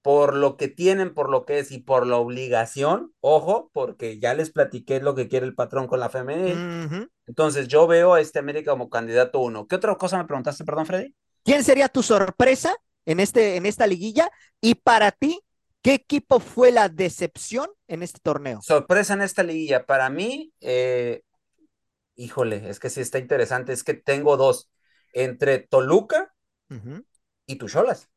por lo que tienen, por lo que es y por la obligación, ojo, porque ya les platiqué lo que quiere el patrón con la femenil. Entonces yo veo a este América como candidato uno. ¿Qué otra cosa me preguntaste, perdón, Freddy? ¿Quién sería tu sorpresa en, este, en esta liguilla? Y para ti, ¿qué equipo fue la decepción en este torneo? Sorpresa en esta liguilla. Para mí, eh, híjole, es que sí está interesante. Es que tengo dos. Entre Toluca y Tucholas.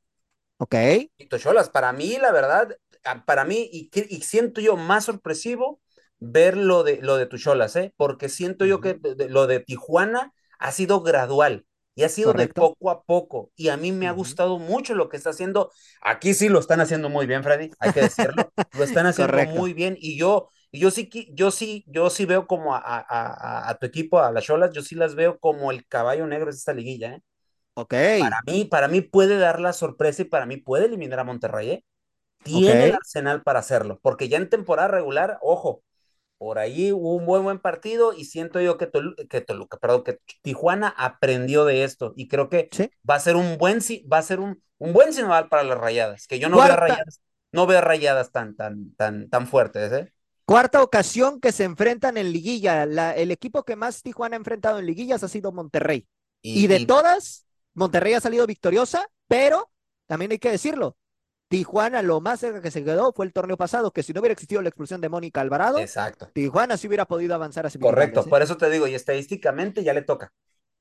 Ok. Y Tucholas, para mí, la verdad, para mí, y, y siento yo más sorpresivo ver lo de, lo de Tucholas, ¿eh? Porque siento yo que lo de Tijuana ha sido gradual y ha sido de poco a poco. Y a mí me ha gustado mucho lo que está haciendo. Aquí sí lo están haciendo muy bien, Freddy, hay que decirlo. lo están haciendo muy bien. Y yo, y yo sí, yo sí, yo sí veo como a, a, a, tu equipo, a las Cholas, yo sí las veo como el caballo negro de esta liguilla, ¿eh? Ok. Para mí, para mí puede dar la sorpresa y para mí puede eliminar a Monterrey, ¿eh? Tiene el arsenal para hacerlo, porque ya en temporada regular, ojo, por ahí hubo un buen buen partido y siento yo que, que Toluca, perdón, que Tijuana aprendió de esto y creo que va a ser un buen va a ser un, un buen señal para las rayadas, que yo no veo rayadas, no veo rayadas tan tan tan tan fuertes, ¿eh? Cuarta ocasión que se enfrentan en liguilla, el equipo que más Tijuana ha enfrentado en liguillas ha sido Monterrey. Y, de todas, Monterrey ha salido victoriosa, pero también hay que decirlo, Tijuana lo más cerca que se quedó fue el torneo pasado, que si no hubiera existido la expulsión de Mónica Alvarado, Exacto. Tijuana sí hubiera podido avanzar a Correcto, ¿eh? por eso te digo, y estadísticamente ya le toca.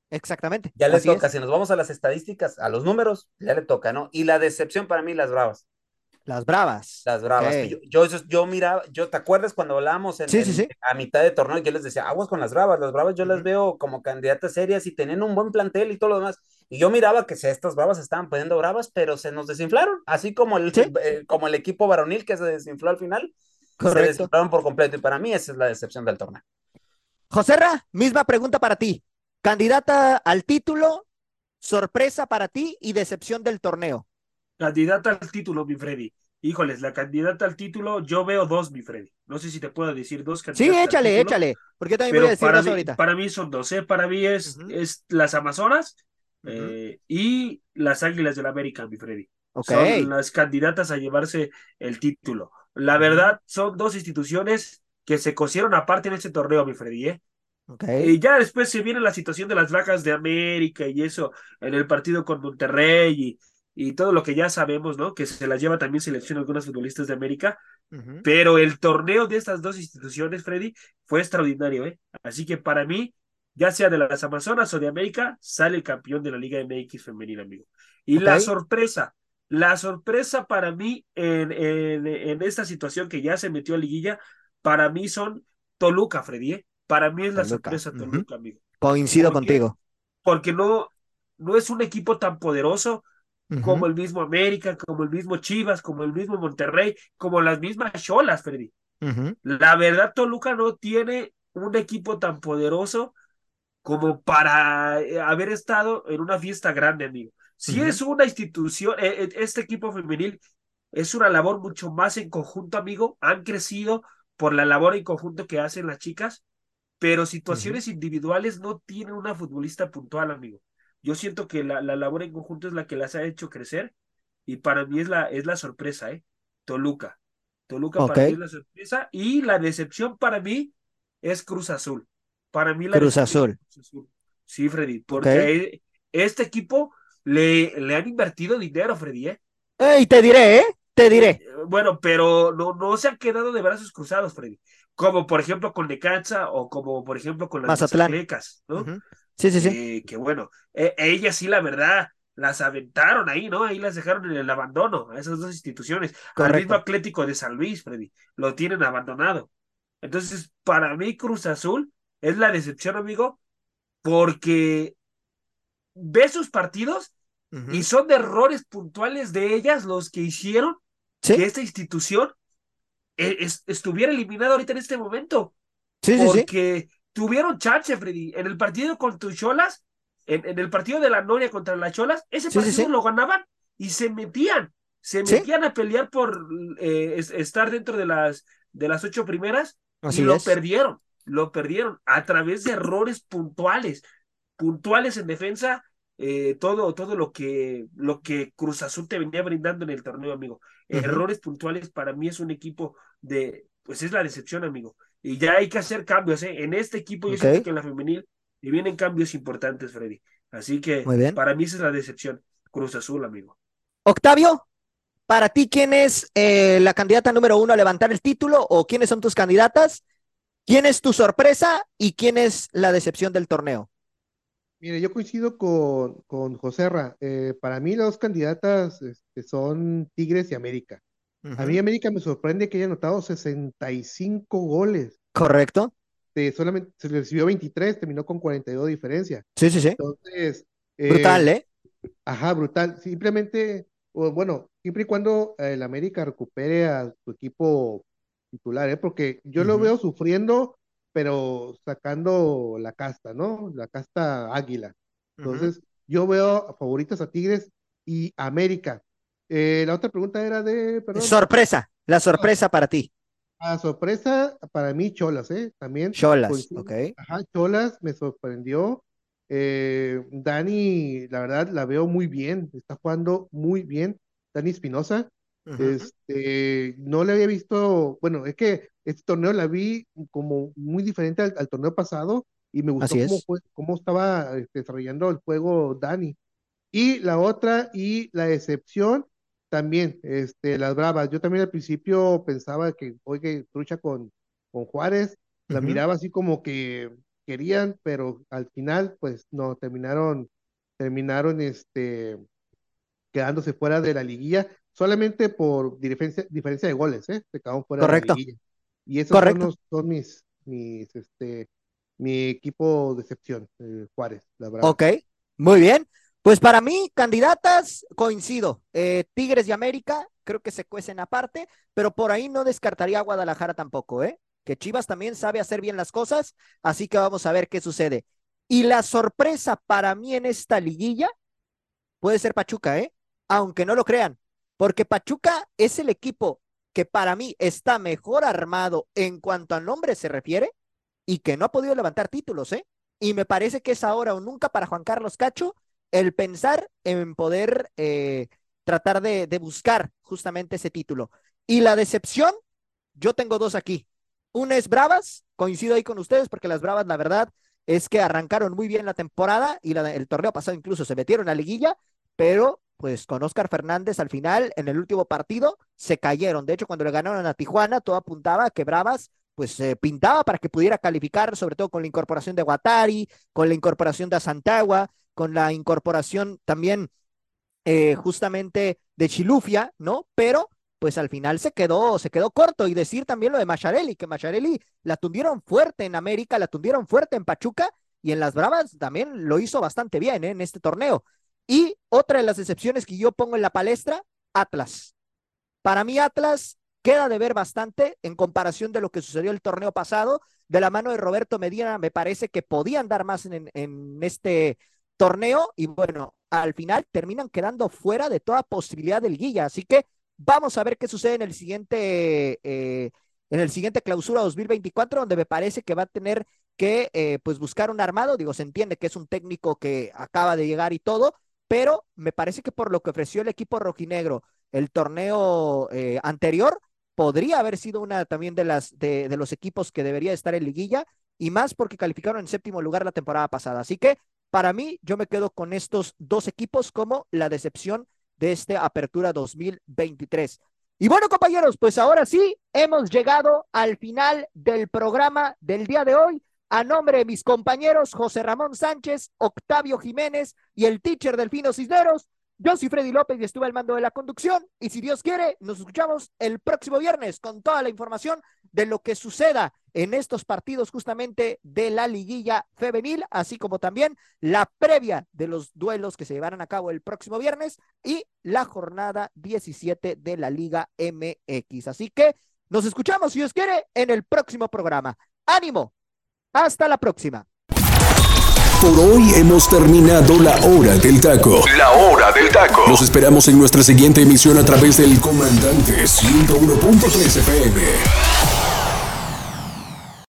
Exactamente. Ya le toca, si nos vamos a las estadísticas, a los números, ya le toca, ¿no? Y la decepción para mí, las bravas. Las bravas. Las bravas. Yo, yo, yo, miraba, yo, ¿te acuerdas cuando hablábamos en, a mitad de torneo? Yo les decía, aguas con las bravas, las bravas yo las veo como candidatas serias y teniendo un buen plantel y todo lo demás. Y yo miraba que estas bravas estaban poniendo bravas, pero se nos desinflaron, así como el, eh, como el equipo varonil que se desinfló al final. Correcto. Se desinflaron por completo y para mí esa es la decepción del torneo. Joserra, misma pregunta para ti. Candidata al título, sorpresa para ti y decepción del torneo. Candidata al título, mi Freddy. Híjoles, la candidata al título, yo veo dos, mi Freddy. No sé si te puedo decir dos candidatas. Sí, échale, échale. Porque también voy a decir para dos mí, ahorita. Para mí son dos, ¿eh? Para mí es, es las Amazonas eh, y las Águilas del América, mi Freddy. Son las candidatas a llevarse el título. La verdad, son dos instituciones que se cosieron aparte en este torneo, mi Freddy, ¿eh? Y ya después se viene la situación de las vacas de América y eso en el partido con Monterrey y, y todo lo que ya sabemos, ¿no? Que se las lleva también selección algunos futbolistas de América. Pero el torneo de estas dos instituciones, Freddy, fue extraordinario, ¿eh? Así que para mí, ya sea de las Amazonas o de América, sale el campeón de la Liga MX femenina, amigo. Y la sorpresa, la sorpresa para mí en, en, esta situación que ya se metió a liguilla, para mí son Toluca, Freddy, ¿eh? Para mí es la sorpresa Toluca, amigo. Coincido contigo. Porque no, no es un equipo tan poderoso, como el mismo América, como el mismo Chivas, como el mismo Monterrey, como las mismas Cholas, Freddy. La verdad, Toluca no tiene un equipo tan poderoso como para eh, haber estado en una fiesta grande, amigo. Si es una institución, eh, eh, este equipo femenil es una labor mucho más en conjunto, amigo. Han crecido por la labor en conjunto que hacen las chicas, pero situaciones individuales no tienen una futbolista puntual, amigo. Yo siento que la, la, labor en conjunto es la que las ha hecho crecer y para mí es la, es la sorpresa, ¿eh? Toluca. Toluca para mí es la sorpresa y la decepción para mí es Cruz Azul. Para mí la Cruz Azul. Sí, Freddy, porque este equipo le, le han invertido dinero, Freddy, ¿eh? Y te diré, ¿eh? Te diré. Eh, bueno, pero no, no se han quedado de brazos cruzados, Freddy. Como por ejemplo con Necaxa o como por ejemplo con las Mazatlecas, ¿no? Sí, sí, sí. Eh, que bueno, e, ellas sí, la verdad, las aventaron ahí, ¿no? Ahí las dejaron en el abandono, a esas dos instituciones. Al mismo Atlético de San Luis, Freddy, lo tienen abandonado. Entonces, para mí, Cruz Azul es la decepción, amigo, porque ve sus partidos y son de errores puntuales de ellas los que hicieron que esta institución e, estuviera eliminada ahorita en este momento. Sí, porque tuvieron chance, Freddy. En el partido contra Cholas, en, en, el partido de la Noria contra las Cholas, ese partido lo ganaban y se metían. Se metían a pelear por eh, estar dentro de las, de las ocho primeras y lo perdieron. Lo perdieron a través de errores puntuales. Puntuales en defensa, eh, todo, todo lo que, lo que Cruz Azul te venía brindando en el torneo, amigo. Errores puntuales para mí es un equipo de, pues es la decepción, amigo. Y ya hay que hacer cambios, ¿eh? En este equipo yo sé que en la femenil y vienen cambios importantes, Freddy. Así que para mí esa es la decepción. Cruz Azul, amigo. Octavio, para ti, ¿quién es eh, la candidata número uno a levantar el título o quiénes son tus candidatas? ¿Quién es tu sorpresa y quién es la decepción del torneo? Mire, yo coincido con, con José Ra. Eh, para mí, las dos candidatas este, son Tigres y América. A mí, América me sorprende que haya anotado 65 goles. Correcto. solamente se recibió 23, terminó con 42 de diferencia. Sí, sí, sí. Entonces. brutal, ¿eh? Ajá, brutal. Simplemente, bueno, siempre y cuando el América recupere a su equipo titular, ¿eh? Porque yo lo veo sufriendo pero sacando la casta, ¿no? La casta águila. Entonces, yo veo favoritas a Tigres y América. Eh, la otra pregunta era de, Sorpresa, la sorpresa para ti. La sorpresa para mí, Cholas, ¿eh? También. Cholas, ok. Ajá, Cholas me sorprendió. Eh, Dani, la verdad, la veo muy bien, está jugando muy bien. Dani Espinosa, este, no le había visto, bueno, es que este torneo la vi como muy diferente al, torneo pasado y me gustó cómo, cómo, estaba este, desarrollando el juego Dani. Y la otra, y la excepción, también, este, las Bravas. Yo también al principio pensaba que, oye, trucha con, con Juárez, la miraba así como que querían, pero al final, pues no, terminaron, terminaron, este, quedándose fuera de la liguilla solamente por diferencia, diferencia de goles, ¿eh? Se quedaron fuera Correcto. de la liguilla. Y esos Son, son, mis, mis, este, mi equipo de excepción, eh, Juárez, la verdad. Ok, muy bien. Pues para mí, candidatas, coincido. Eh, Tigres y América, creo que se cuecen aparte, pero por ahí no descartaría a Guadalajara tampoco, ¿eh? Que Chivas también sabe hacer bien las cosas, así que vamos a ver qué sucede. Y la sorpresa para mí en esta liguilla puede ser Pachuca, ¿eh? Aunque no lo crean, porque Pachuca es el equipo que para mí está mejor armado en cuanto a nombre se refiere y que no ha podido levantar títulos, ¿eh? Y me parece que es ahora o nunca para Juan Carlos Cacho el pensar en poder eh, tratar de, buscar justamente ese título. Y la decepción, yo tengo dos aquí. Una es Bravas, coincido ahí con ustedes porque las Bravas, la verdad, es que arrancaron muy bien la temporada y el torneo pasado incluso se metieron a liguilla, pero pues con Oscar Fernández al final, en el último partido, se cayeron. De hecho, cuando le ganaron a Tijuana, todo apuntaba a que Bravas pues pintaba para que pudiera calificar, sobre todo con la incorporación de Guatari, con la incorporación de Santagua, con la incorporación también eh, justamente de Chilufia, ¿no? Pero pues al final se quedó, se quedó corto. Y decir también lo de Macharelli, que Macharelli la tundieron fuerte en América, la tundieron fuerte en Pachuca, y en las Bravas también lo hizo bastante bien ¿eh? en este torneo. Y otra de las excepciones que yo pongo en la palestra, Atlas. Para mí Atlas queda de ver bastante en comparación de lo que sucedió el torneo pasado. De la mano de Roberto Medina me parece que podían dar más en, en este torneo y bueno, al final terminan quedando fuera de toda posibilidad del guilla. Así que vamos a ver qué sucede en el siguiente, eh, en el siguiente clausura 2024, donde me parece que va a tener que eh, pues buscar un armado. Digo, se entiende que es un técnico que acaba de llegar y todo, pero me parece que por lo que ofreció el equipo rojinegro el torneo eh, anterior, podría haber sido una también de las de, de, los equipos que debería estar en liguilla y más porque calificaron en séptimo lugar la temporada pasada. Así que para mí yo me quedo con estos dos equipos como la decepción de este Apertura 2023. Y bueno, compañeros, pues ahora sí hemos llegado al final del programa del día de hoy. A nombre de mis compañeros José Ramón Sánchez, Octavio Jiménez y el teacher Delfino Cisneros, yo soy Freddy López y estuve al mando de la conducción. Y si Dios quiere, nos escuchamos el próximo viernes con toda la información de lo que suceda en estos partidos justamente de la liguilla femenil, así como también la previa de los duelos que se llevarán a cabo el próximo viernes y la jornada 17 de la Liga MX. Así que nos escuchamos, si Dios quiere, en el próximo programa. Ánimo, hasta la próxima. Por hoy hemos terminado la hora del taco. La hora del taco. Nos esperamos en nuestra siguiente emisión a través del Comandante 101.3 FM.